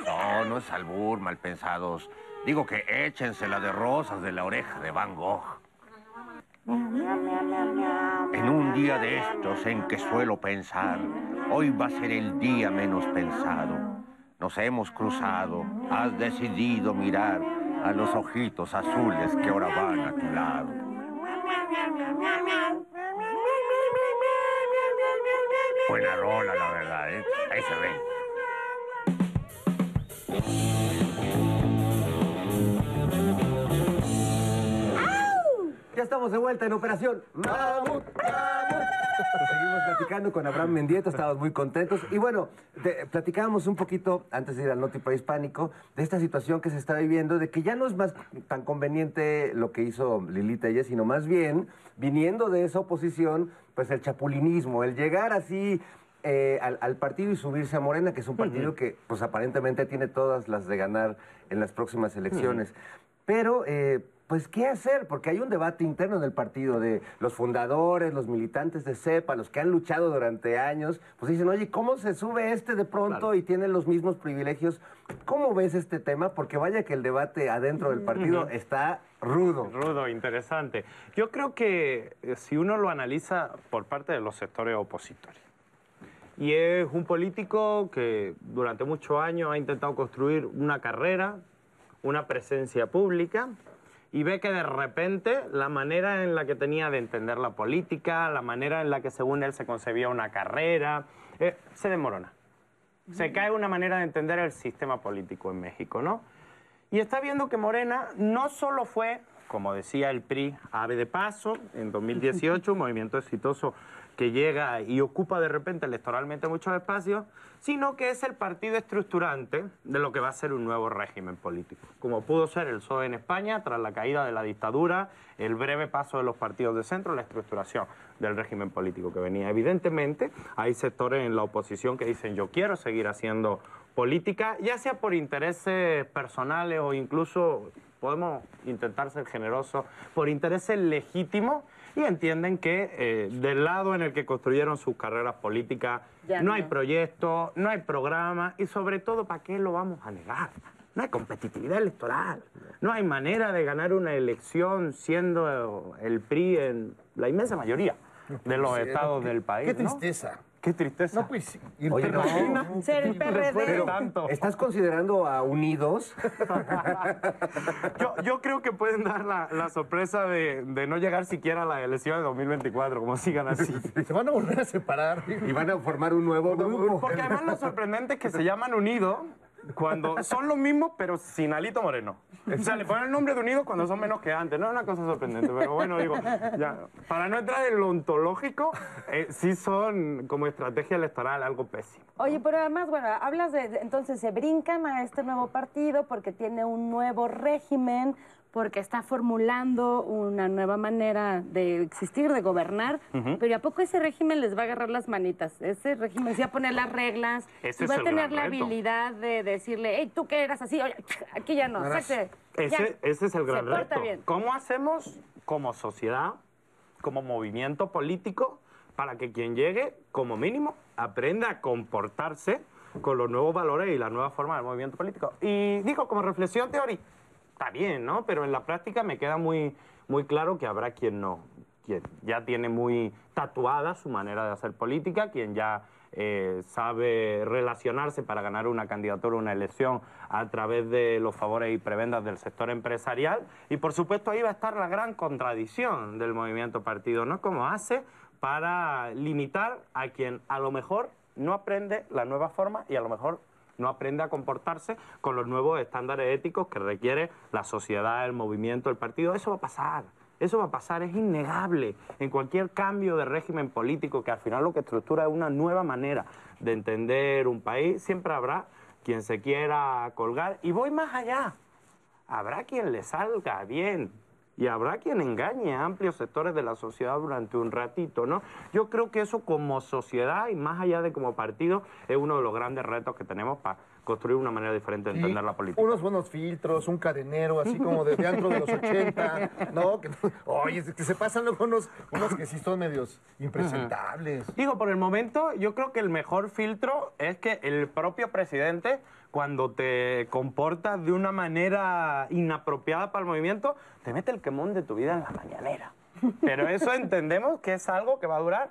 S15: No, no es albur, mal pensados. Digo que échensela de rosas de la oreja de Van Gogh. En un día de estos en que suelo pensar, hoy va a ser el día menos pensado. Nos hemos cruzado, has decidido mirar a los ojitos azules que ahora van a tu lado. Buena rola, la verdad, ¿eh? Ahí se ve.
S4: Ya estamos de vuelta en Operación Mamut, Mamut. Seguimos platicando con Abraham Mendieta, estamos muy contentos. Y bueno, platicábamos un poquito, antes de ir al Noti Hispánico, de esta situación que se está viviendo, de que ya no es más tan conveniente lo que hizo Lilita ella, sino más bien, viniendo de esa oposición, pues el chapulinismo, el llegar así eh, al, al partido y subirse a Morena, que es un partido que pues aparentemente tiene todas las de ganar en las próximas elecciones. Pero, eh, pues, ¿qué hacer? Porque hay un debate interno en el partido de los fundadores, los militantes de CEPA, los que han luchado durante años, pues dicen, oye, ¿cómo se sube este de pronto y tiene los mismos privilegios? ¿Cómo ves este tema? Porque vaya que el debate adentro del partido está rudo.
S11: Rudo, interesante. Yo creo que eh, si uno lo analiza por parte de los sectores opositores, y es un político que durante muchos años ha intentado construir una carrera, una presencia pública, y ve que de repente la manera en la que tenía de entender la política, la manera en la que según él se concebía una carrera, eh, se desmorona. Se cae una manera de entender el sistema político en México, ¿no? Y está viendo que Morena no solo fue como decía el PRI, ave de paso, en 2018, un movimiento exitoso que llega y ocupa de repente electoralmente muchos espacios, sino que es el partido estructurante de lo que va a ser un nuevo régimen político, como pudo ser el PSOE en España tras la caída de la dictadura, el breve paso de los partidos de centro, la estructuración del régimen político que venía. Evidentemente, hay sectores en la oposición que dicen yo quiero seguir haciendo política, ya sea por intereses personales o incluso podemos intentar ser generosos, por intereses legítimos y entienden que eh, del lado en el que construyeron sus carreras políticas
S5: Ya
S11: no
S5: no.
S11: hay proyecto, no hay programa y sobre todo, ¿para qué lo vamos a negar? No hay competitividad electoral, no hay manera de ganar una elección siendo el PRI en la inmensa mayoría de los
S6: Sí,
S11: estados
S6: qué-
S11: del país.
S6: Qué
S11: ¿no? Qué tristeza.
S6: No, pues, y
S4: Oye, no.
S5: Ser el PRD.
S11: Tanto.
S4: ¿estás considerando a Unidos?
S11: Yo, yo creo que pueden dar la, la sorpresa de, de no llegar siquiera a la elección de 2024, como sigan así.
S6: Se van a volver a separar.
S4: Y van a formar un nuevo grupo.
S11: Porque además lo sorprendente es que se llaman Unidos cuando son los mismos, pero sin Alito Moreno. O sea, le ponen el nombre de Unidos cuando son menos que antes. No es una cosa sorprendente, pero bueno, digo, para no entrar en lo ontológico, eh, sí son como estrategia electoral algo pésimo.
S5: Oye, pero además, bueno, hablas de- entonces se brincan a este nuevo partido porque tiene un nuevo régimen, porque está formulando una nueva manera de existir, de gobernar,
S11: Ujú.
S5: pero ¿a poco ese régimen les va a agarrar las manitas? Ese régimen sí va a poner las reglas,
S11: Ese
S5: y va a tener la
S11: reto.
S5: habilidad de decirle, hey, tú que eras así, oye, aquí ya no,
S11: Ese,
S5: ya,
S11: ese es el gran reto.
S5: bien.
S11: ¿Cómo hacemos como sociedad, como movimiento político, para que quien llegue, como mínimo, aprenda a comportarse con los nuevos valores y la nueva forma del movimiento político? Y digo, como reflexión teórica, bien, ¿no? Pero en la práctica me queda muy, muy claro que habrá quien no, quien ya tiene muy tatuada su manera de hacer política, quien ya eh, sabe relacionarse para ganar una candidatura, una elección a través de los favores y prebendas del sector empresarial. Y por supuesto ahí va a estar la gran contradicción del movimiento partido, ¿no? ¿Cómo hace para limitar a quien a lo mejor no aprende la nueva forma y a lo mejor no aprende a comportarse con los nuevos estándares éticos que requiere la sociedad, el movimiento, el partido. Eso va a pasar. Eso va a pasar, es innegable. En cualquier cambio de régimen político que al final lo que estructura es una nueva manera de entender un país, siempre habrá quien se quiera colgar. Y voy más allá. Habrá quien le salga bien y habrá quien engañe a amplios sectores de la sociedad durante un ratito, ¿no? Yo creo que eso como sociedad y más allá de como partido es uno de los grandes retos que tenemos para construir una manera diferente de
S6: Sí,
S11: entender la política.
S6: Unos buenos filtros, un cadenero, así como de teatro de los 80, ¿no? Que, oye, es que se pasan luego unos, unos que sí son medios impresentables.
S11: Digo, por el momento, yo creo que el mejor filtro es que el propio presidente, cuando te comportas de una manera inapropiada para el movimiento, te mete el quemón de tu vida en la mañanera. Pero eso entendemos que es algo que va a durar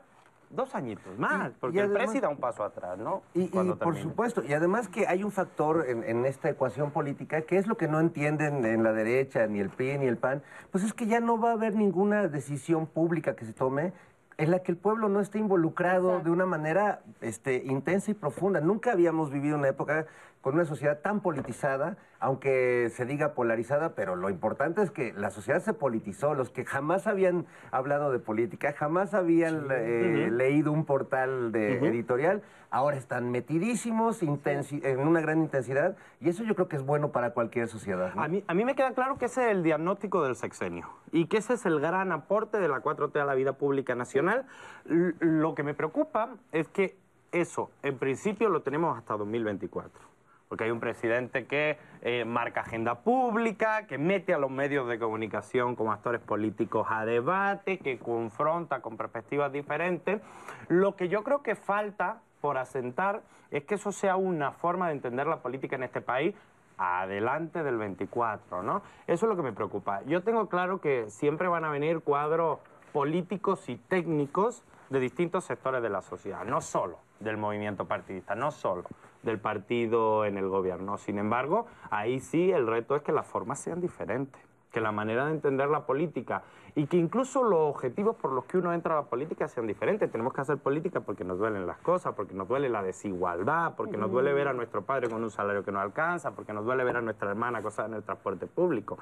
S11: dos añitos más, porque el
S4: además-
S11: presi da un paso atrás, ¿no?
S4: Y, por
S11: termine.
S4: supuesto, y además que hay un factor en, en esta ecuación política que es lo que no entienden en la derecha, ni el PRI, ni el PAN, pues es que ya no va a haber ninguna decisión pública que se tome en la que el pueblo no esté involucrado de una manera este, intensa y profunda. Nunca habíamos vivido una época con una sociedad tan politizada, aunque se diga polarizada, pero lo importante es que la sociedad se politizó. Los que jamás habían hablado de política, jamás habían eh, leído un portal de editorial, ahora están metidísimos en una gran intensidad y eso yo creo que es bueno para cualquier sociedad. ¿no?
S11: A mí, a mí me queda claro que ese es el diagnóstico del sexenio y que ese es el gran aporte de la 4T a la vida pública nacional. L- lo que me preocupa es que eso, en principio, lo tenemos hasta 2024. Porque hay un presidente que eh, marca agenda pública, que mete a los medios de comunicación como actores políticos a debate, que confronta con perspectivas diferentes. Lo que yo creo que falta por asentar es que eso sea una forma de entender la política en este país adelante del 24, ¿no? Eso es lo que me preocupa. Yo tengo claro que siempre van a venir cuadros políticos y técnicos de distintos sectores de la sociedad, no solo del movimiento partidista, no solo del partido en el gobierno. Sin embargo, ahí sí el reto es que las formas sean diferentes, que la manera de entender la política y que incluso los objetivos por los que uno entra a la política sean diferentes. Tenemos que hacer política porque nos duelen las cosas, porque nos duele la desigualdad, porque nos duele ver a nuestro padre con un salario que no alcanza, porque nos duele ver a nuestra hermana acosada en el transporte público.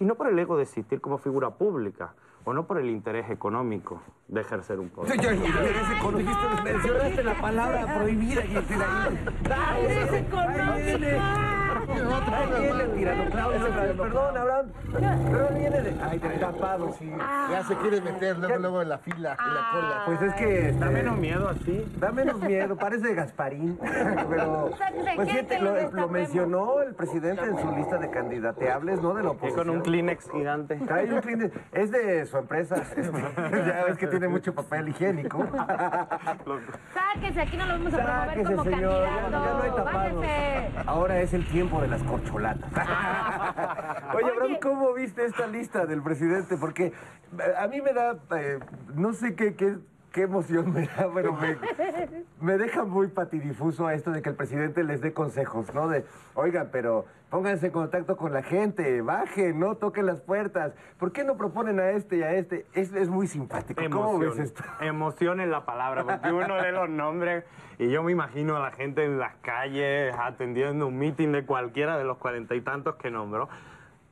S11: Y no por el ego de existir como figura pública, o no por el interés económico de ejercer un poder.
S4: Yo, yo, interés económico. Mencionaste la palabra prohibida y el
S5: Interés económico.
S4: Perdón, Abraham. Pero viene de. Ay, te tapado, sí.
S6: Ya se quiere meter luego, luego en la fila, en la cola.
S4: Pues es que.
S11: Da menos miedo así.
S4: Da menos miedo, parece Gasparín. Pero.
S8: ¿De
S4: Pues fíjate,
S8: te lo
S4: mencionó el presidente en su lista de candidateables, ¿no? De la
S11: Y
S4: oposición.
S11: con un Kleenex gigante.
S4: Trae un Kleenex. Es de su empresa. ya ves que tiene mucho papel higiénico.
S5: Sáquese, aquí no lo vamos a promover
S4: Sáquese,
S5: como
S4: señor. Ya,
S5: candidato.
S4: ya no hay. Ahora es el tiempo de las corcholatas. Oye, Abraham, ¿cómo viste esta lista del presidente? Porque eh, a mí me da, eh, no sé qué, qué, qué emoción me da, pero me, me deja muy patidifuso esto de que el presidente les dé consejos, ¿no? De, oigan, pero pónganse en contacto con la gente, bajen, no toquen las puertas. ¿Por qué no proponen a este y a este? Es, es muy simpático. ¿Cómo ves
S11: Emoción.
S4: esto?
S11: Emoción en la palabra, porque uno lee los nombres y yo me imagino a la gente en las calles atendiendo un meeting de cualquiera de los cuarenta y tantos que nombró.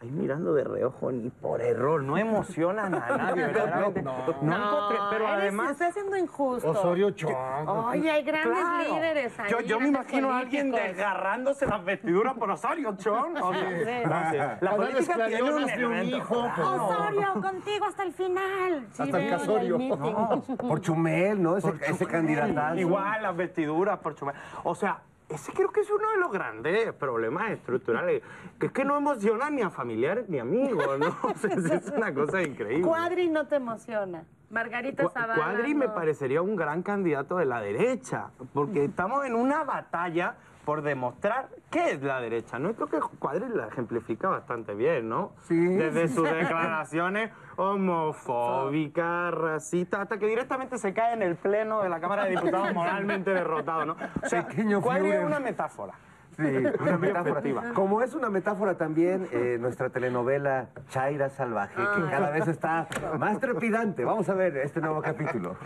S11: Ahí mirando de reojo, ni por error, no emocionan a nadie, verdaderamente. No, encontré, pero
S5: eres-
S11: además...
S5: Está siendo injusto.
S6: Osorio Chong.
S5: Oye, hay grandes
S11: Claro.
S5: líderes ahí.
S11: Yo, yo me imagino a alguien desgarrándose las vestiduras por Osorio Chong. O sea,
S5: Sí.
S11: no sé, La política tiene un
S6: hijo, pues, no.
S5: Osorio, contigo hasta el final. Sí,
S6: Hasta el casorio.
S5: el.
S4: No, por Chumel, ¿no? Ese, ese candidatazo.
S11: Igual las vestiduras por Chumel. O sea, ese creo que es uno de los grandes problemas estructurales, que es que no emociona ni a familiares ni amigos, ¿no? O sea, es una cosa increíble.
S5: Cuadri no te emociona. Margarita
S11: Cu-
S5: Zavala.
S11: Cuadri me parecería un gran candidato de la derecha, porque estamos en una batalla por demostrar qué es la derecha, ¿no? Creo que Cuadri la ejemplifica bastante bien, ¿no?
S4: Sí.
S11: Desde sus declaraciones homofóbicas, racistas, hasta que directamente se cae en el pleno de la Cámara de Diputados moralmente derrotado, ¿no? O sea, Cuadri es una metáfora.
S4: Sí, una metáfora. Como es una metáfora también eh, nuestra telenovela Chaira Salvaje, que cada vez está más trepidante. Vamos a ver este nuevo capítulo.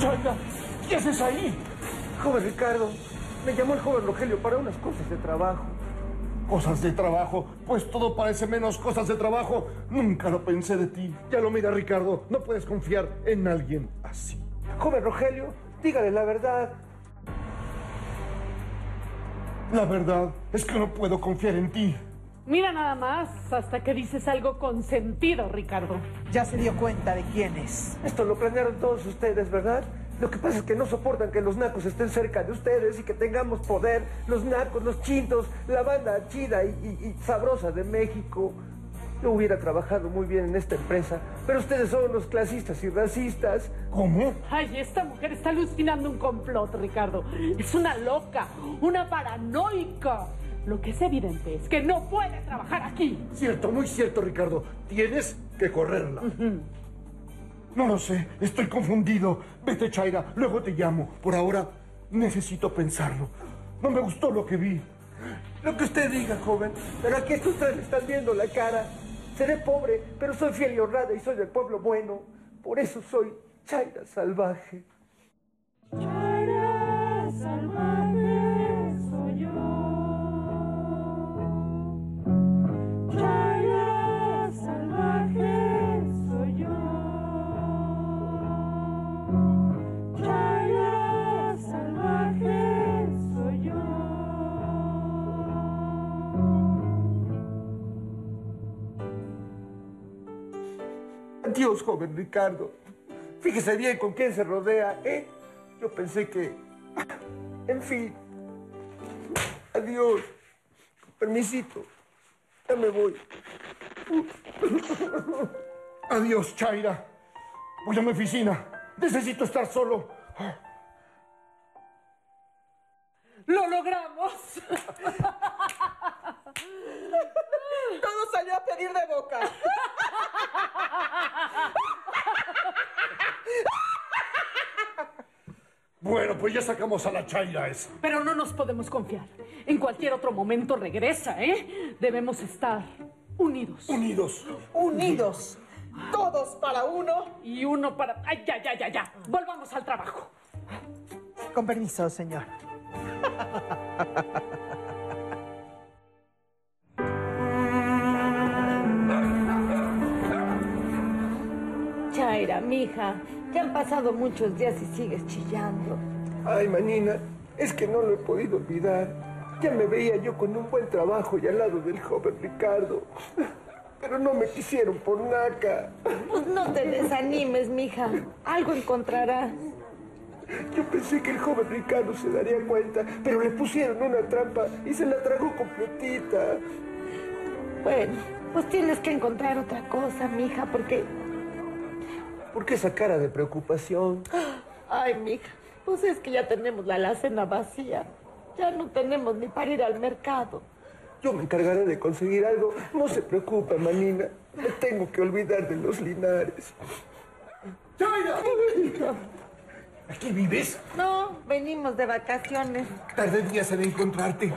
S3: Chaira, ¿qué haces ahí?
S4: Joven Ricardo, me llamó el joven Rogelio para unas cosas de trabajo.
S6: Cosas de trabajo, pues todo parece menos cosas de trabajo. Nunca lo pensé de ti. Ya lo mira, Ricardo. No puedes confiar en alguien así.
S4: Joven Rogelio, dígale la verdad.
S6: La verdad es que no puedo confiar en ti.
S2: Mira nada más, hasta que dices algo con sentido, Ricardo.
S10: Ya se dio cuenta de quién es.
S4: Esto lo planearon todos ustedes, ¿verdad? Lo que pasa es que no soportan que los nacos estén cerca de ustedes y que tengamos poder. Los nacos, los chintos, la banda chida y, y- y sabrosa de México. Yo hubiera trabajado muy bien en esta empresa, pero ustedes son los clasistas y racistas.
S6: ¿Cómo?
S2: Ay, esta mujer está alucinando un complot, Ricardo. Es una loca, una paranoica. Lo que es evidente es que no puede trabajar aquí.
S6: Cierto, muy cierto, Ricardo. Tienes que correrla. No lo sé, estoy confundido. Vete, Chaira, luego te llamo. Por ahora necesito pensarlo. No me gustó lo que vi.
S4: Lo que usted diga, joven, pero aquí es que ustedes le están viendo la cara. Seré pobre, pero soy fiel y honrada y soy del pueblo bueno. Por eso soy Chaira salvaje. Adiós, joven Ricardo. Fíjese bien con quién se rodea, ¿eh? Yo pensé que... En fin. Adiós. Permisito. Ya me voy.
S6: Adiós, Chaira. Voy a mi oficina. Necesito estar solo.
S2: ¡Lo logramos!
S10: Todo salió a pedir de boca.
S6: Bueno, pues ya sacamos a la Chaira esa.
S2: Pero no nos podemos confiar. En cualquier otro momento regresa, ¿eh? Debemos estar unidos.
S6: Unidos.
S10: Unidos. Todos para uno.
S2: Y uno para... ¡Ay, ya, ya, ya, ya! Volvamos al trabajo.
S10: Con permiso, señor.
S5: Chaira, mija, ya han pasado muchos días y sigues chillando.
S16: Ay, manina, es que no lo he podido olvidar. Ya me veía yo con un buen trabajo y al lado del joven Ricardo. Pero no me quisieron por naca.
S5: Pues no te desanimes, mija. Algo encontrarás.
S16: Yo pensé que el joven Ricardo se daría cuenta, pero le pusieron una trampa y se la tragó completita.
S5: Bueno, pues tienes que encontrar otra cosa, mija, porque...
S16: ¿Por qué esa cara de preocupación?
S5: Ay, mija, pues es que ya tenemos la alacena vacía. Ya no tenemos ni para ir al mercado.
S16: Yo me encargaré de conseguir algo. No se preocupe, manina. Me tengo que olvidar de los linares. ¡Chaira! ¿Aquí vives?
S5: No, venimos de vacaciones.
S16: Tardé días en encontrarte.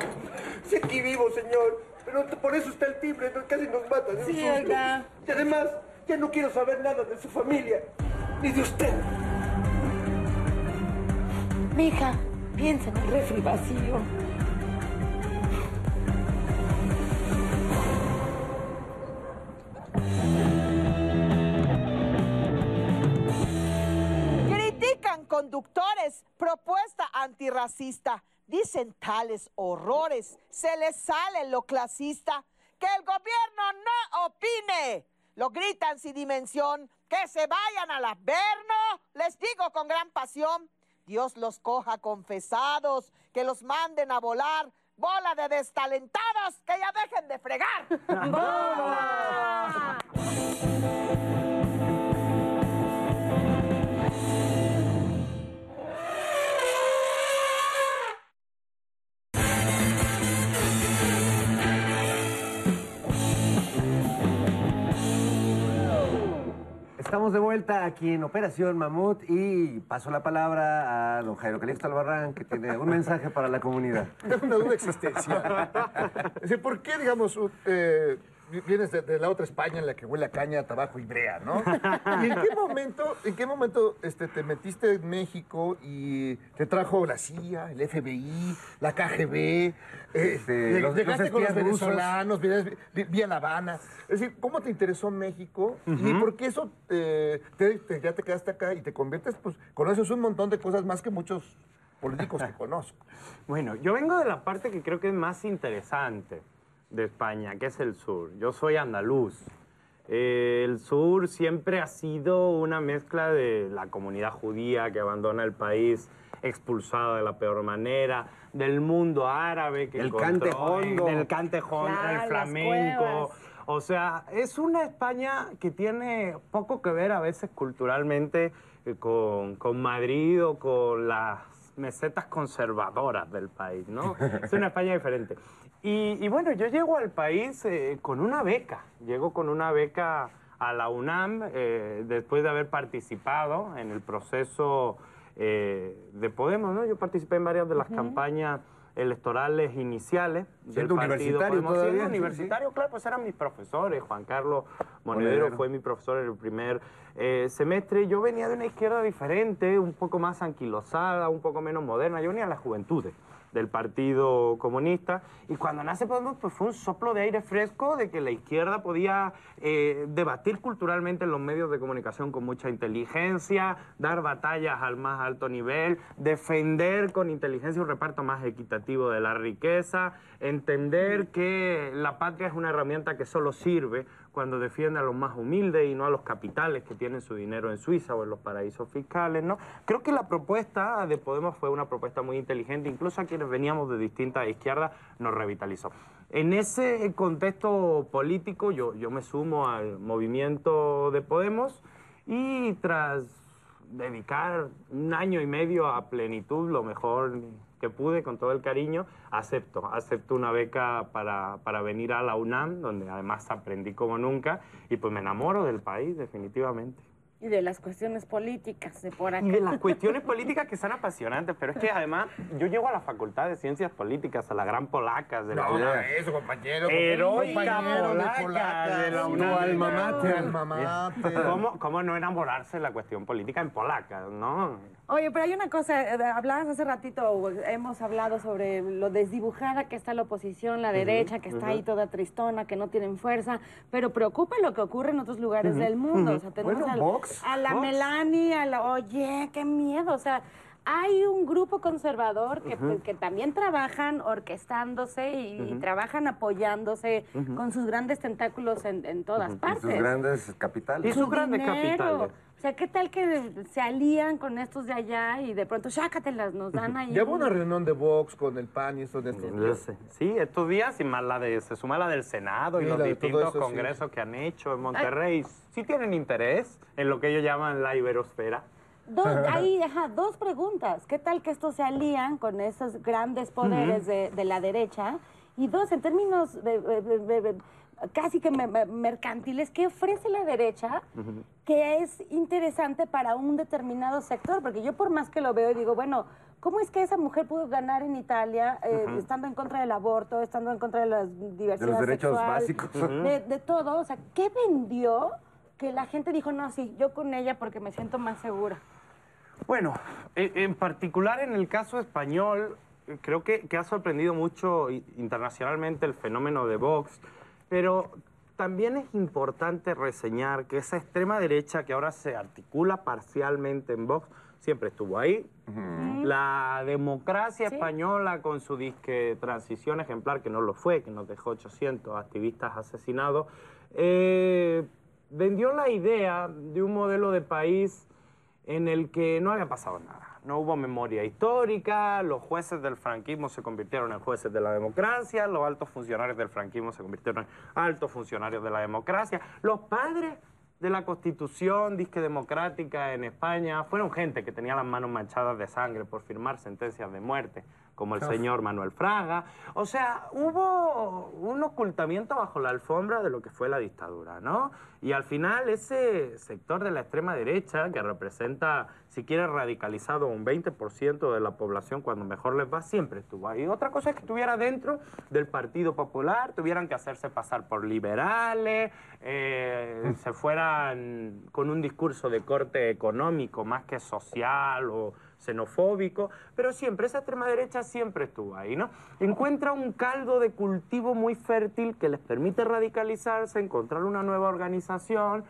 S16: Sí, aquí vivo, señor. Pero por eso está el timbre, no- casi nos matan. de un
S5: Sí, oiga.
S16: Y además, ya no quiero saber nada de su familia. Ni de usted.
S5: Mija, piensa en el refri vacío.
S10: Conductores propuesta antirracista. Dicen tales horrores. Se les sale lo clasista. Que el gobierno no opine. Lo gritan sin dimensión. Que se vayan al averno. Les digo con gran pasión. Dios los coja confesados. Que los manden a volar. Bola de destalentados. Que ya dejen de fregar.
S4: Estamos de vuelta aquí en Operación Mamut y paso la palabra a don Jairo Calixto Albarrán, que tiene un mensaje para la comunidad.
S6: Tengo una duda existencial. Es decir, ¿por qué, digamos, eh, vienes de, de la otra España en la que huele a caña, tabaco y brea, ¿no? ¿Y en qué momento, en qué momento este, te metiste en México y te trajo la CIA, el FBI, la KGB?
S4: Este, los-
S6: llegaste
S4: los
S6: con los venezolanos, vienes- vi, vi a La Habana. Es decir, ¿cómo te interesó México? ¿Y
S11: Ujú.
S6: por qué eso eh, te- te- ya te quedaste acá y te conviertes, pues, conoces un montón de cosas más que muchos políticos que conozco?
S11: Bueno, yo vengo de la parte que creo que es más interesante de España, que es el sur. Yo soy andaluz. Eh, el sur siempre ha sido una mezcla de la comunidad judía que abandona el país expulsada de la peor manera, del mundo árabe que
S4: El cante hondo.
S11: del cante hondo,
S4: Claro,
S11: el flamenco. O sea, es una España que tiene poco que ver a veces culturalmente eh, con, con Madrid o con las mesetas conservadoras del país, ¿no? Es una España diferente. Y, y bueno, yo llego al país eh, con una beca. Llego con una beca a la UNAM eh, después de haber participado en el proceso eh, de Podemos, ¿no? Yo participé en varias de las campañas electorales iniciales del partido
S4: universitario
S11: Podemos.
S4: todavía,
S11: Siendo
S4: sí.
S11: universitario, claro, pues eran mis profesores. Juan Carlos Monedero
S4: Monedero.
S11: fue mi profesor en el primer eh, semestre. Yo venía de una izquierda diferente, un poco más anquilosada, un poco menos moderna. Yo venía de las juventudes del Partido Comunista. Y cuando nace Podemos, pues fue un soplo de aire fresco de que la izquierda podía eh, debatir culturalmente en los medios de comunicación con mucha inteligencia, dar batallas al más alto nivel, defender con inteligencia un reparto más equitativo de la riqueza, entender que la patria es una herramienta que solo sirve cuando defiende a los más humildes y no a los capitales que tienen su dinero en Suiza o en los paraísos fiscales, ¿no? Creo que la propuesta de Podemos fue una propuesta muy inteligente, incluso a quienes veníamos de distintas izquierdas nos revitalizó. En ese contexto político yo, yo me sumo al movimiento de Podemos y tras dedicar un año y medio a plenitud, lo mejor que pude, con todo el cariño, acepto. Acepto una beca para, para venir a la UNAM, donde además aprendí como nunca, y pues me enamoro del país, definitivamente.
S5: Y de las cuestiones políticas de por acá.
S11: Y de las cuestiones políticas que son apasionantes, pero es que además yo llego a la Facultad de Ciencias Políticas, a la Gran Polacas de la
S6: No,
S11: UNAM.
S6: no, eso, compañero.
S11: Heroica
S6: compañero de
S11: polaca, de la
S6: tu
S11: UNAM.
S6: alma mater. Alma mater.
S11: ¿Cómo, ¿Cómo no enamorarse de la cuestión política en polacas, no?
S5: Oye, pero hay una cosa, eh, hablabas hace ratito, hemos hablado sobre lo desdibujada que está la oposición, la derecha, que está ahí toda tristona, que no tienen fuerza, pero preocupa lo que ocurre en otros lugares del mundo. O sea, tenemos
S17: Bueno,
S5: al. A la
S11: Vox.
S5: Melanie, a la... Oye, qué miedo. O sea, hay un grupo conservador que, pues, también trabajan orquestándose y, y trabajan apoyándose con sus grandes tentáculos en, en todas
S4: Y
S5: partes.
S4: sus grandes capitales.
S5: Su dinero. O sea, ¿qué tal que se alían con estos de allá y de pronto, chácatelas, nos dan ahí... Un-
S6: una reunión de Vox con el PAN y eso de estos
S11: Yo
S6: días.
S11: sé. Sí, estos días y más la de, se suma la del Senado y los distintos
S6: eso, sí.
S11: congresos que han hecho en Monterrey. Sí tienen interés en lo que ellos llaman la iberosfera.
S5: Dos, ahí, ajá, dos preguntas. ¿Qué tal que estos se alían con esos grandes poderes de, de la derecha? Y dos, en términos de- de- de- de- de- casi que me- me- mercantiles, ¿qué ofrece la derecha que es interesante para un determinado sector? Porque yo por más que lo veo y digo, bueno, ¿cómo es que esa mujer pudo ganar en Italia eh, estando en contra del aborto, estando en contra de la diversidad
S4: derechos
S5: sexual,
S4: básicos.
S5: De, de todo? O sea, ¿qué vendió que la gente dijo, no, sí, yo con ella porque me siento más segura?
S11: Bueno, en, en particular en el caso español, creo que, que ha sorprendido mucho internacionalmente el fenómeno de Vox, pero también es importante reseñar que esa extrema derecha que ahora se articula parcialmente en Vox siempre estuvo ahí. La democracia
S5: Sí.
S11: española con su disque transición ejemplar, que no lo fue, que nos dejó 800 activistas asesinados, eh, vendió la idea de un modelo de país en el que no había pasado nada. No hubo memoria histórica, los jueces del franquismo se convirtieron en jueces de la democracia, los altos funcionarios del franquismo se convirtieron en altos funcionarios de la democracia, los padres de la constitución disque democrática en España fueron gente que tenía las manos manchadas de sangre por firmar sentencias de muerte, como el señor Manuel Fraga. O sea, hubo un ocultamiento bajo la alfombra de lo que fue la dictadura, ¿no? Y al final ese sector de la extrema derecha, que representa, si quieres, radicalizado un 20% de la población cuando mejor les va, siempre estuvo ahí. Otra cosa es que estuviera dentro del Partido Popular, tuvieran que hacerse pasar por liberales, eh, se fueran con un discurso de corte económico más que social o xenofóbico, pero siempre, esa extrema derecha siempre estuvo ahí, ¿no? Encuentra un caldo de cultivo muy fértil que les permite radicalizarse, encontrar una nueva organización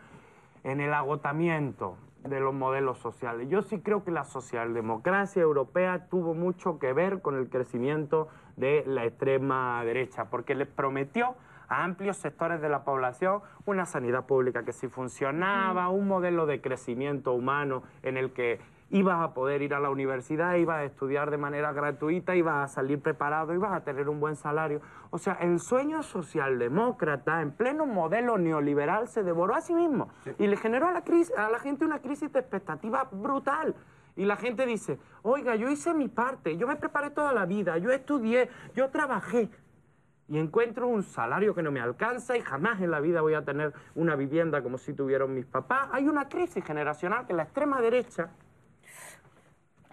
S11: en el agotamiento de los modelos sociales. Yo sí creo que la socialdemocracia europea tuvo mucho que ver con el crecimiento de la extrema derecha, porque les prometió a amplios sectores de la población una sanidad pública que sí funcionaba, un modelo de crecimiento humano en el que ibas a poder ir a la universidad, ibas a estudiar de manera gratuita, ibas a salir preparado, ibas a tener un buen salario. O sea, el sueño socialdemócrata en pleno modelo neoliberal se devoró a sí mismo y le generó a la, crisis, a la gente una crisis de expectativa brutal. Y la gente dice, oiga, yo hice mi parte, yo me preparé toda la vida, yo estudié, yo trabajé, y encuentro un salario que no me alcanza y jamás en la vida voy a tener una vivienda como si tuvieron mis papás. Hay una crisis generacional que la extrema derecha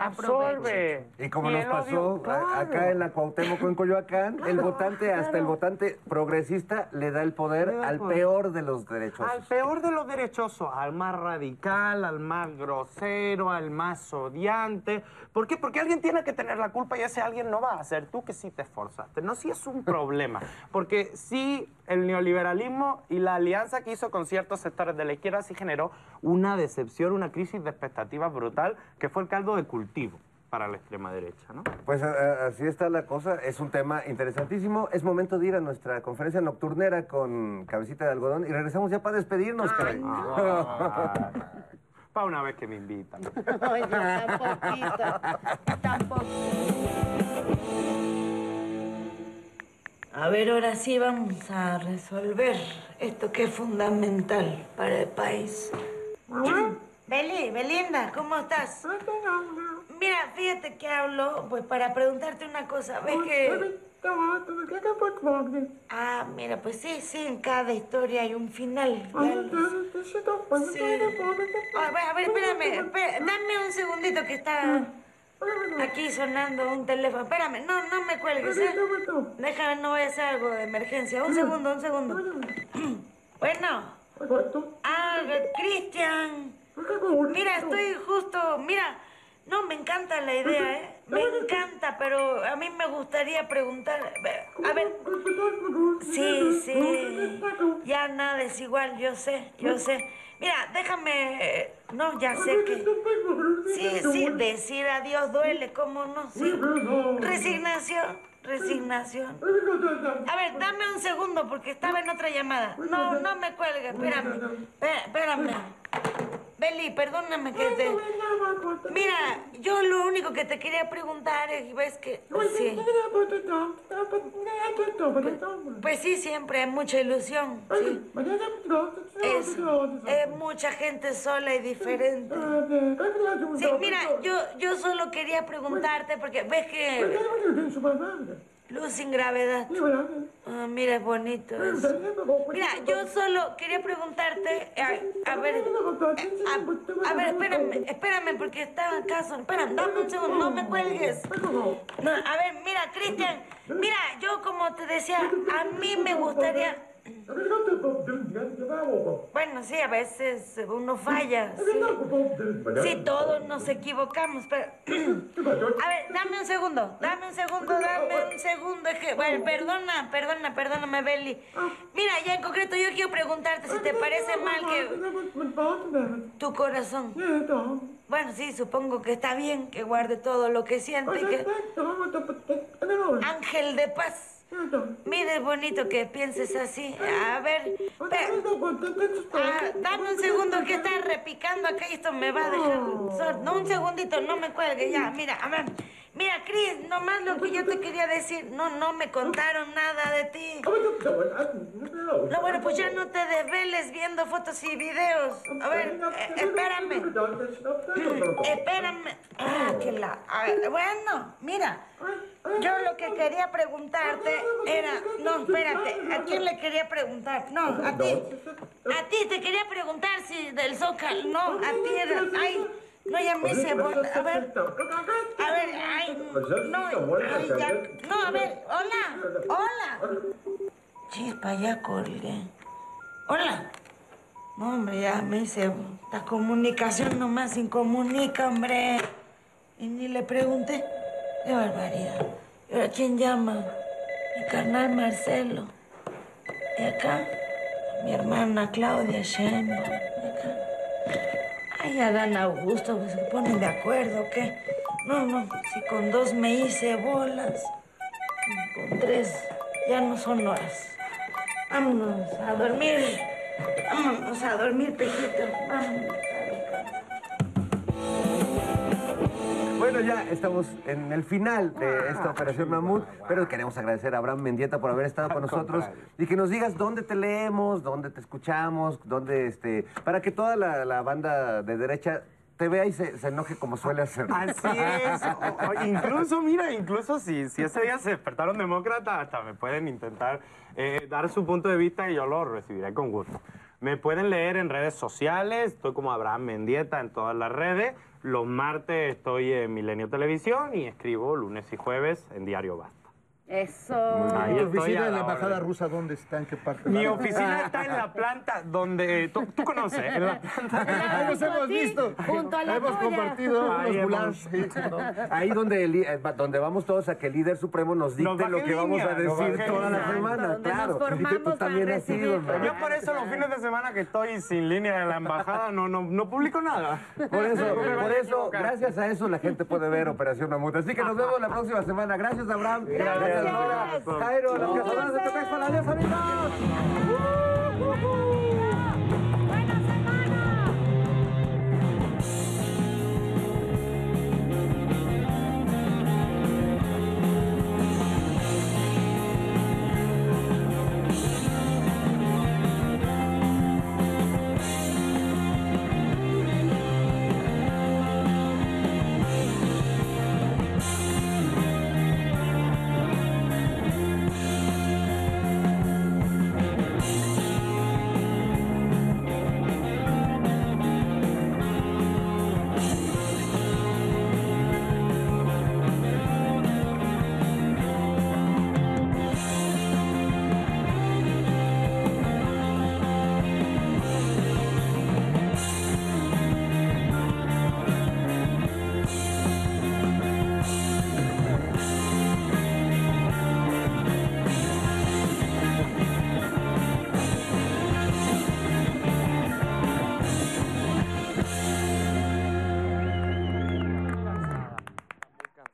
S11: absorbe.
S4: Y como
S11: Y
S4: nos pasó
S11: odio,
S4: a-
S11: claro.
S4: acá en la Cuauhtémoc en Coyoacán, el
S11: Claro,
S4: votante, hasta el votante progresista, le da el poder
S11: da
S4: al
S11: poder.
S4: peor de los derechos.
S11: Al peor de los derechosos, al más radical, al más grosero, al más odiante. ¿Por qué? Porque alguien tiene que tener la culpa y ese alguien no va a ser tú que sí te esforzaste. No, sí es un problema. Porque sí, el neoliberalismo y la alianza que hizo con ciertos sectores de la izquierda sí generó una decepción, una crisis de expectativas brutal, que fue el caldo de cultivo para la extrema derecha, ¿no?
S4: Pues así está la cosa, es un tema interesantísimo. Es momento de ir a nuestra conferencia nocturnera con Cabecita de Algodón y regresamos ya para despedirnos, caray.
S11: Para una vez que me invitan.
S5: Oye, tampoco.
S18: A ver, ahora sí vamos a resolver esto que es fundamental para el país. Beli, Belinda, ¿cómo estás? Mira, fíjate que hablo, pues para preguntarte una cosa. ¿Ves que...? Ah, mira, pues sí, sí, en cada historia hay un final. Sí. A ver, a ver, espérame, espé- dame un segundito que está aquí sonando un teléfono. Espérame, no, no me cuelgues, ¿eh? Déjame, no voy a hacer algo de emergencia. Un segundo, un segundo. Bueno. Ah, Cristian. Mira, estoy justo, mira, No, me encanta la idea, ¿eh? Me encanta, pero a mí me gustaría preguntar. A ver. Sí, sí. Ya nada es igual, yo sé, yo sé. Mira, déjame. No, ya sé que. Sí, sí, decir adiós duele, ¿cómo no? Sí. Resignación, resignación. A ver, dame un segundo porque estaba en otra llamada. No, no me cuelgue, espérame. Espé- Espérame. Beli, perdóname que te... Mira, yo lo único que te quería preguntar es, ves que... Sí. Pues sí, siempre hay mucha ilusión. Sí. Es, es mucha gente sola y diferente. Sí, mira, yo, yo solo quería preguntarte porque ves que... Luz sin gravedad. Ah, mira, es bonito eso. Mira, yo solo quería preguntarte, a, a ver, a, a ver, espérame, espérame, porque estaba en caso. Espera, dame un segundo, no me cuelgues. No, a ver, mira, Cristian, mira, yo como te decía, a mí me gustaría... Bueno, sí, a veces uno falla. Sí, Sí, todos nos equivocamos, pero... A ver, dame un segundo, dame un segundo, dame un segundo. Bueno, perdona, perdona, perdóname, Beli. Mira, ya en concreto yo quiero preguntarte si te parece mal que... Tu corazón. Bueno, sí, supongo que está bien que guarde todo lo que siente que... Ángel de paz. Mira, es bonito que pienses así. A ver, ah, dame un segundo que está repicando acá y esto me va a dejar... No, un segundito, no me cuelgue ya. Mira, a ver. Mira, Cris, nomás lo que yo te quería decir. No, no me contaron nada de ti. No, bueno, pues ya no te desveles viendo fotos y videos. A ver, eh, espérame. Espérame. Ah, que la... a ver, bueno, mira. Yo lo que quería preguntarte era... No, espérate. ¿A quién le quería preguntar? No, a ti. A ti te quería preguntar si del Zócalo... No, a ti era... Ay, no, ya me hice bola. A ver. A ver, ay, no, ay, ya. No, a ver, hola, hola. Chispa, ya colgué. Hola. No, hombre, ya me hice... La comunicación nomás incomunica, hombre. Y ni le pregunté. Qué barbaridad. ¿Y ahora quién llama? Mi carnal Marcelo. Y acá, mi hermana Claudia. Y acá. Ay, Adán Augusto, pues, se ponen de acuerdo, ¿qué? No, no, si con dos me hice bolas, con tres ya no son horas. Vámonos a dormir. Vámonos a dormir, pejito. Vámonos.
S4: Bueno, ya estamos en el final de esta operación Mamut, pero queremos agradecer a Abraham Mendieta por haber estado con nosotros y que nos digas dónde te leemos, dónde te escuchamos, dónde este, para que toda la, la banda de derecha te vea y se, se enoje como suele hacer.
S11: Así es. O- o incluso, mira, incluso si, si ese día se despertaron demócratas, hasta me pueden intentar eh, dar su punto de vista y yo lo recibiré con gusto. Me pueden leer en redes sociales, estoy como Abraham Mendieta en todas las redes. Los martes estoy en Milenio Televisión y escribo lunes y jueves en Diario Basta.
S5: Eso.
S11: Ahí
S6: ¿Y tu oficina de la embajada rusa dónde está? ¿En qué parte?
S11: Mi oficina está en la planta donde tú, tú conoces, en la planta.
S6: Ahí nos hemos visto.
S5: Junto a la
S6: Hemos
S5: tuya.
S6: compartido
S11: Ahí
S6: unos
S11: hemos-.
S4: Ahí donde, el eh, donde vamos todos a que el líder supremo nos dicte lo que vamos a decir toda la semana, claro. Y que tú
S5: para
S4: también has.
S11: Yo por eso los fines de semana que estoy sin línea en la embajada no, no, no publico nada.
S4: Por eso, por eso, gracias a eso la gente puede ver Operación Mamut. Así que nos vemos la próxima semana. Gracias, Abraham.
S11: Gracias.
S4: Jairo, las cazadoras de Tepexpan. Adiós, amigos.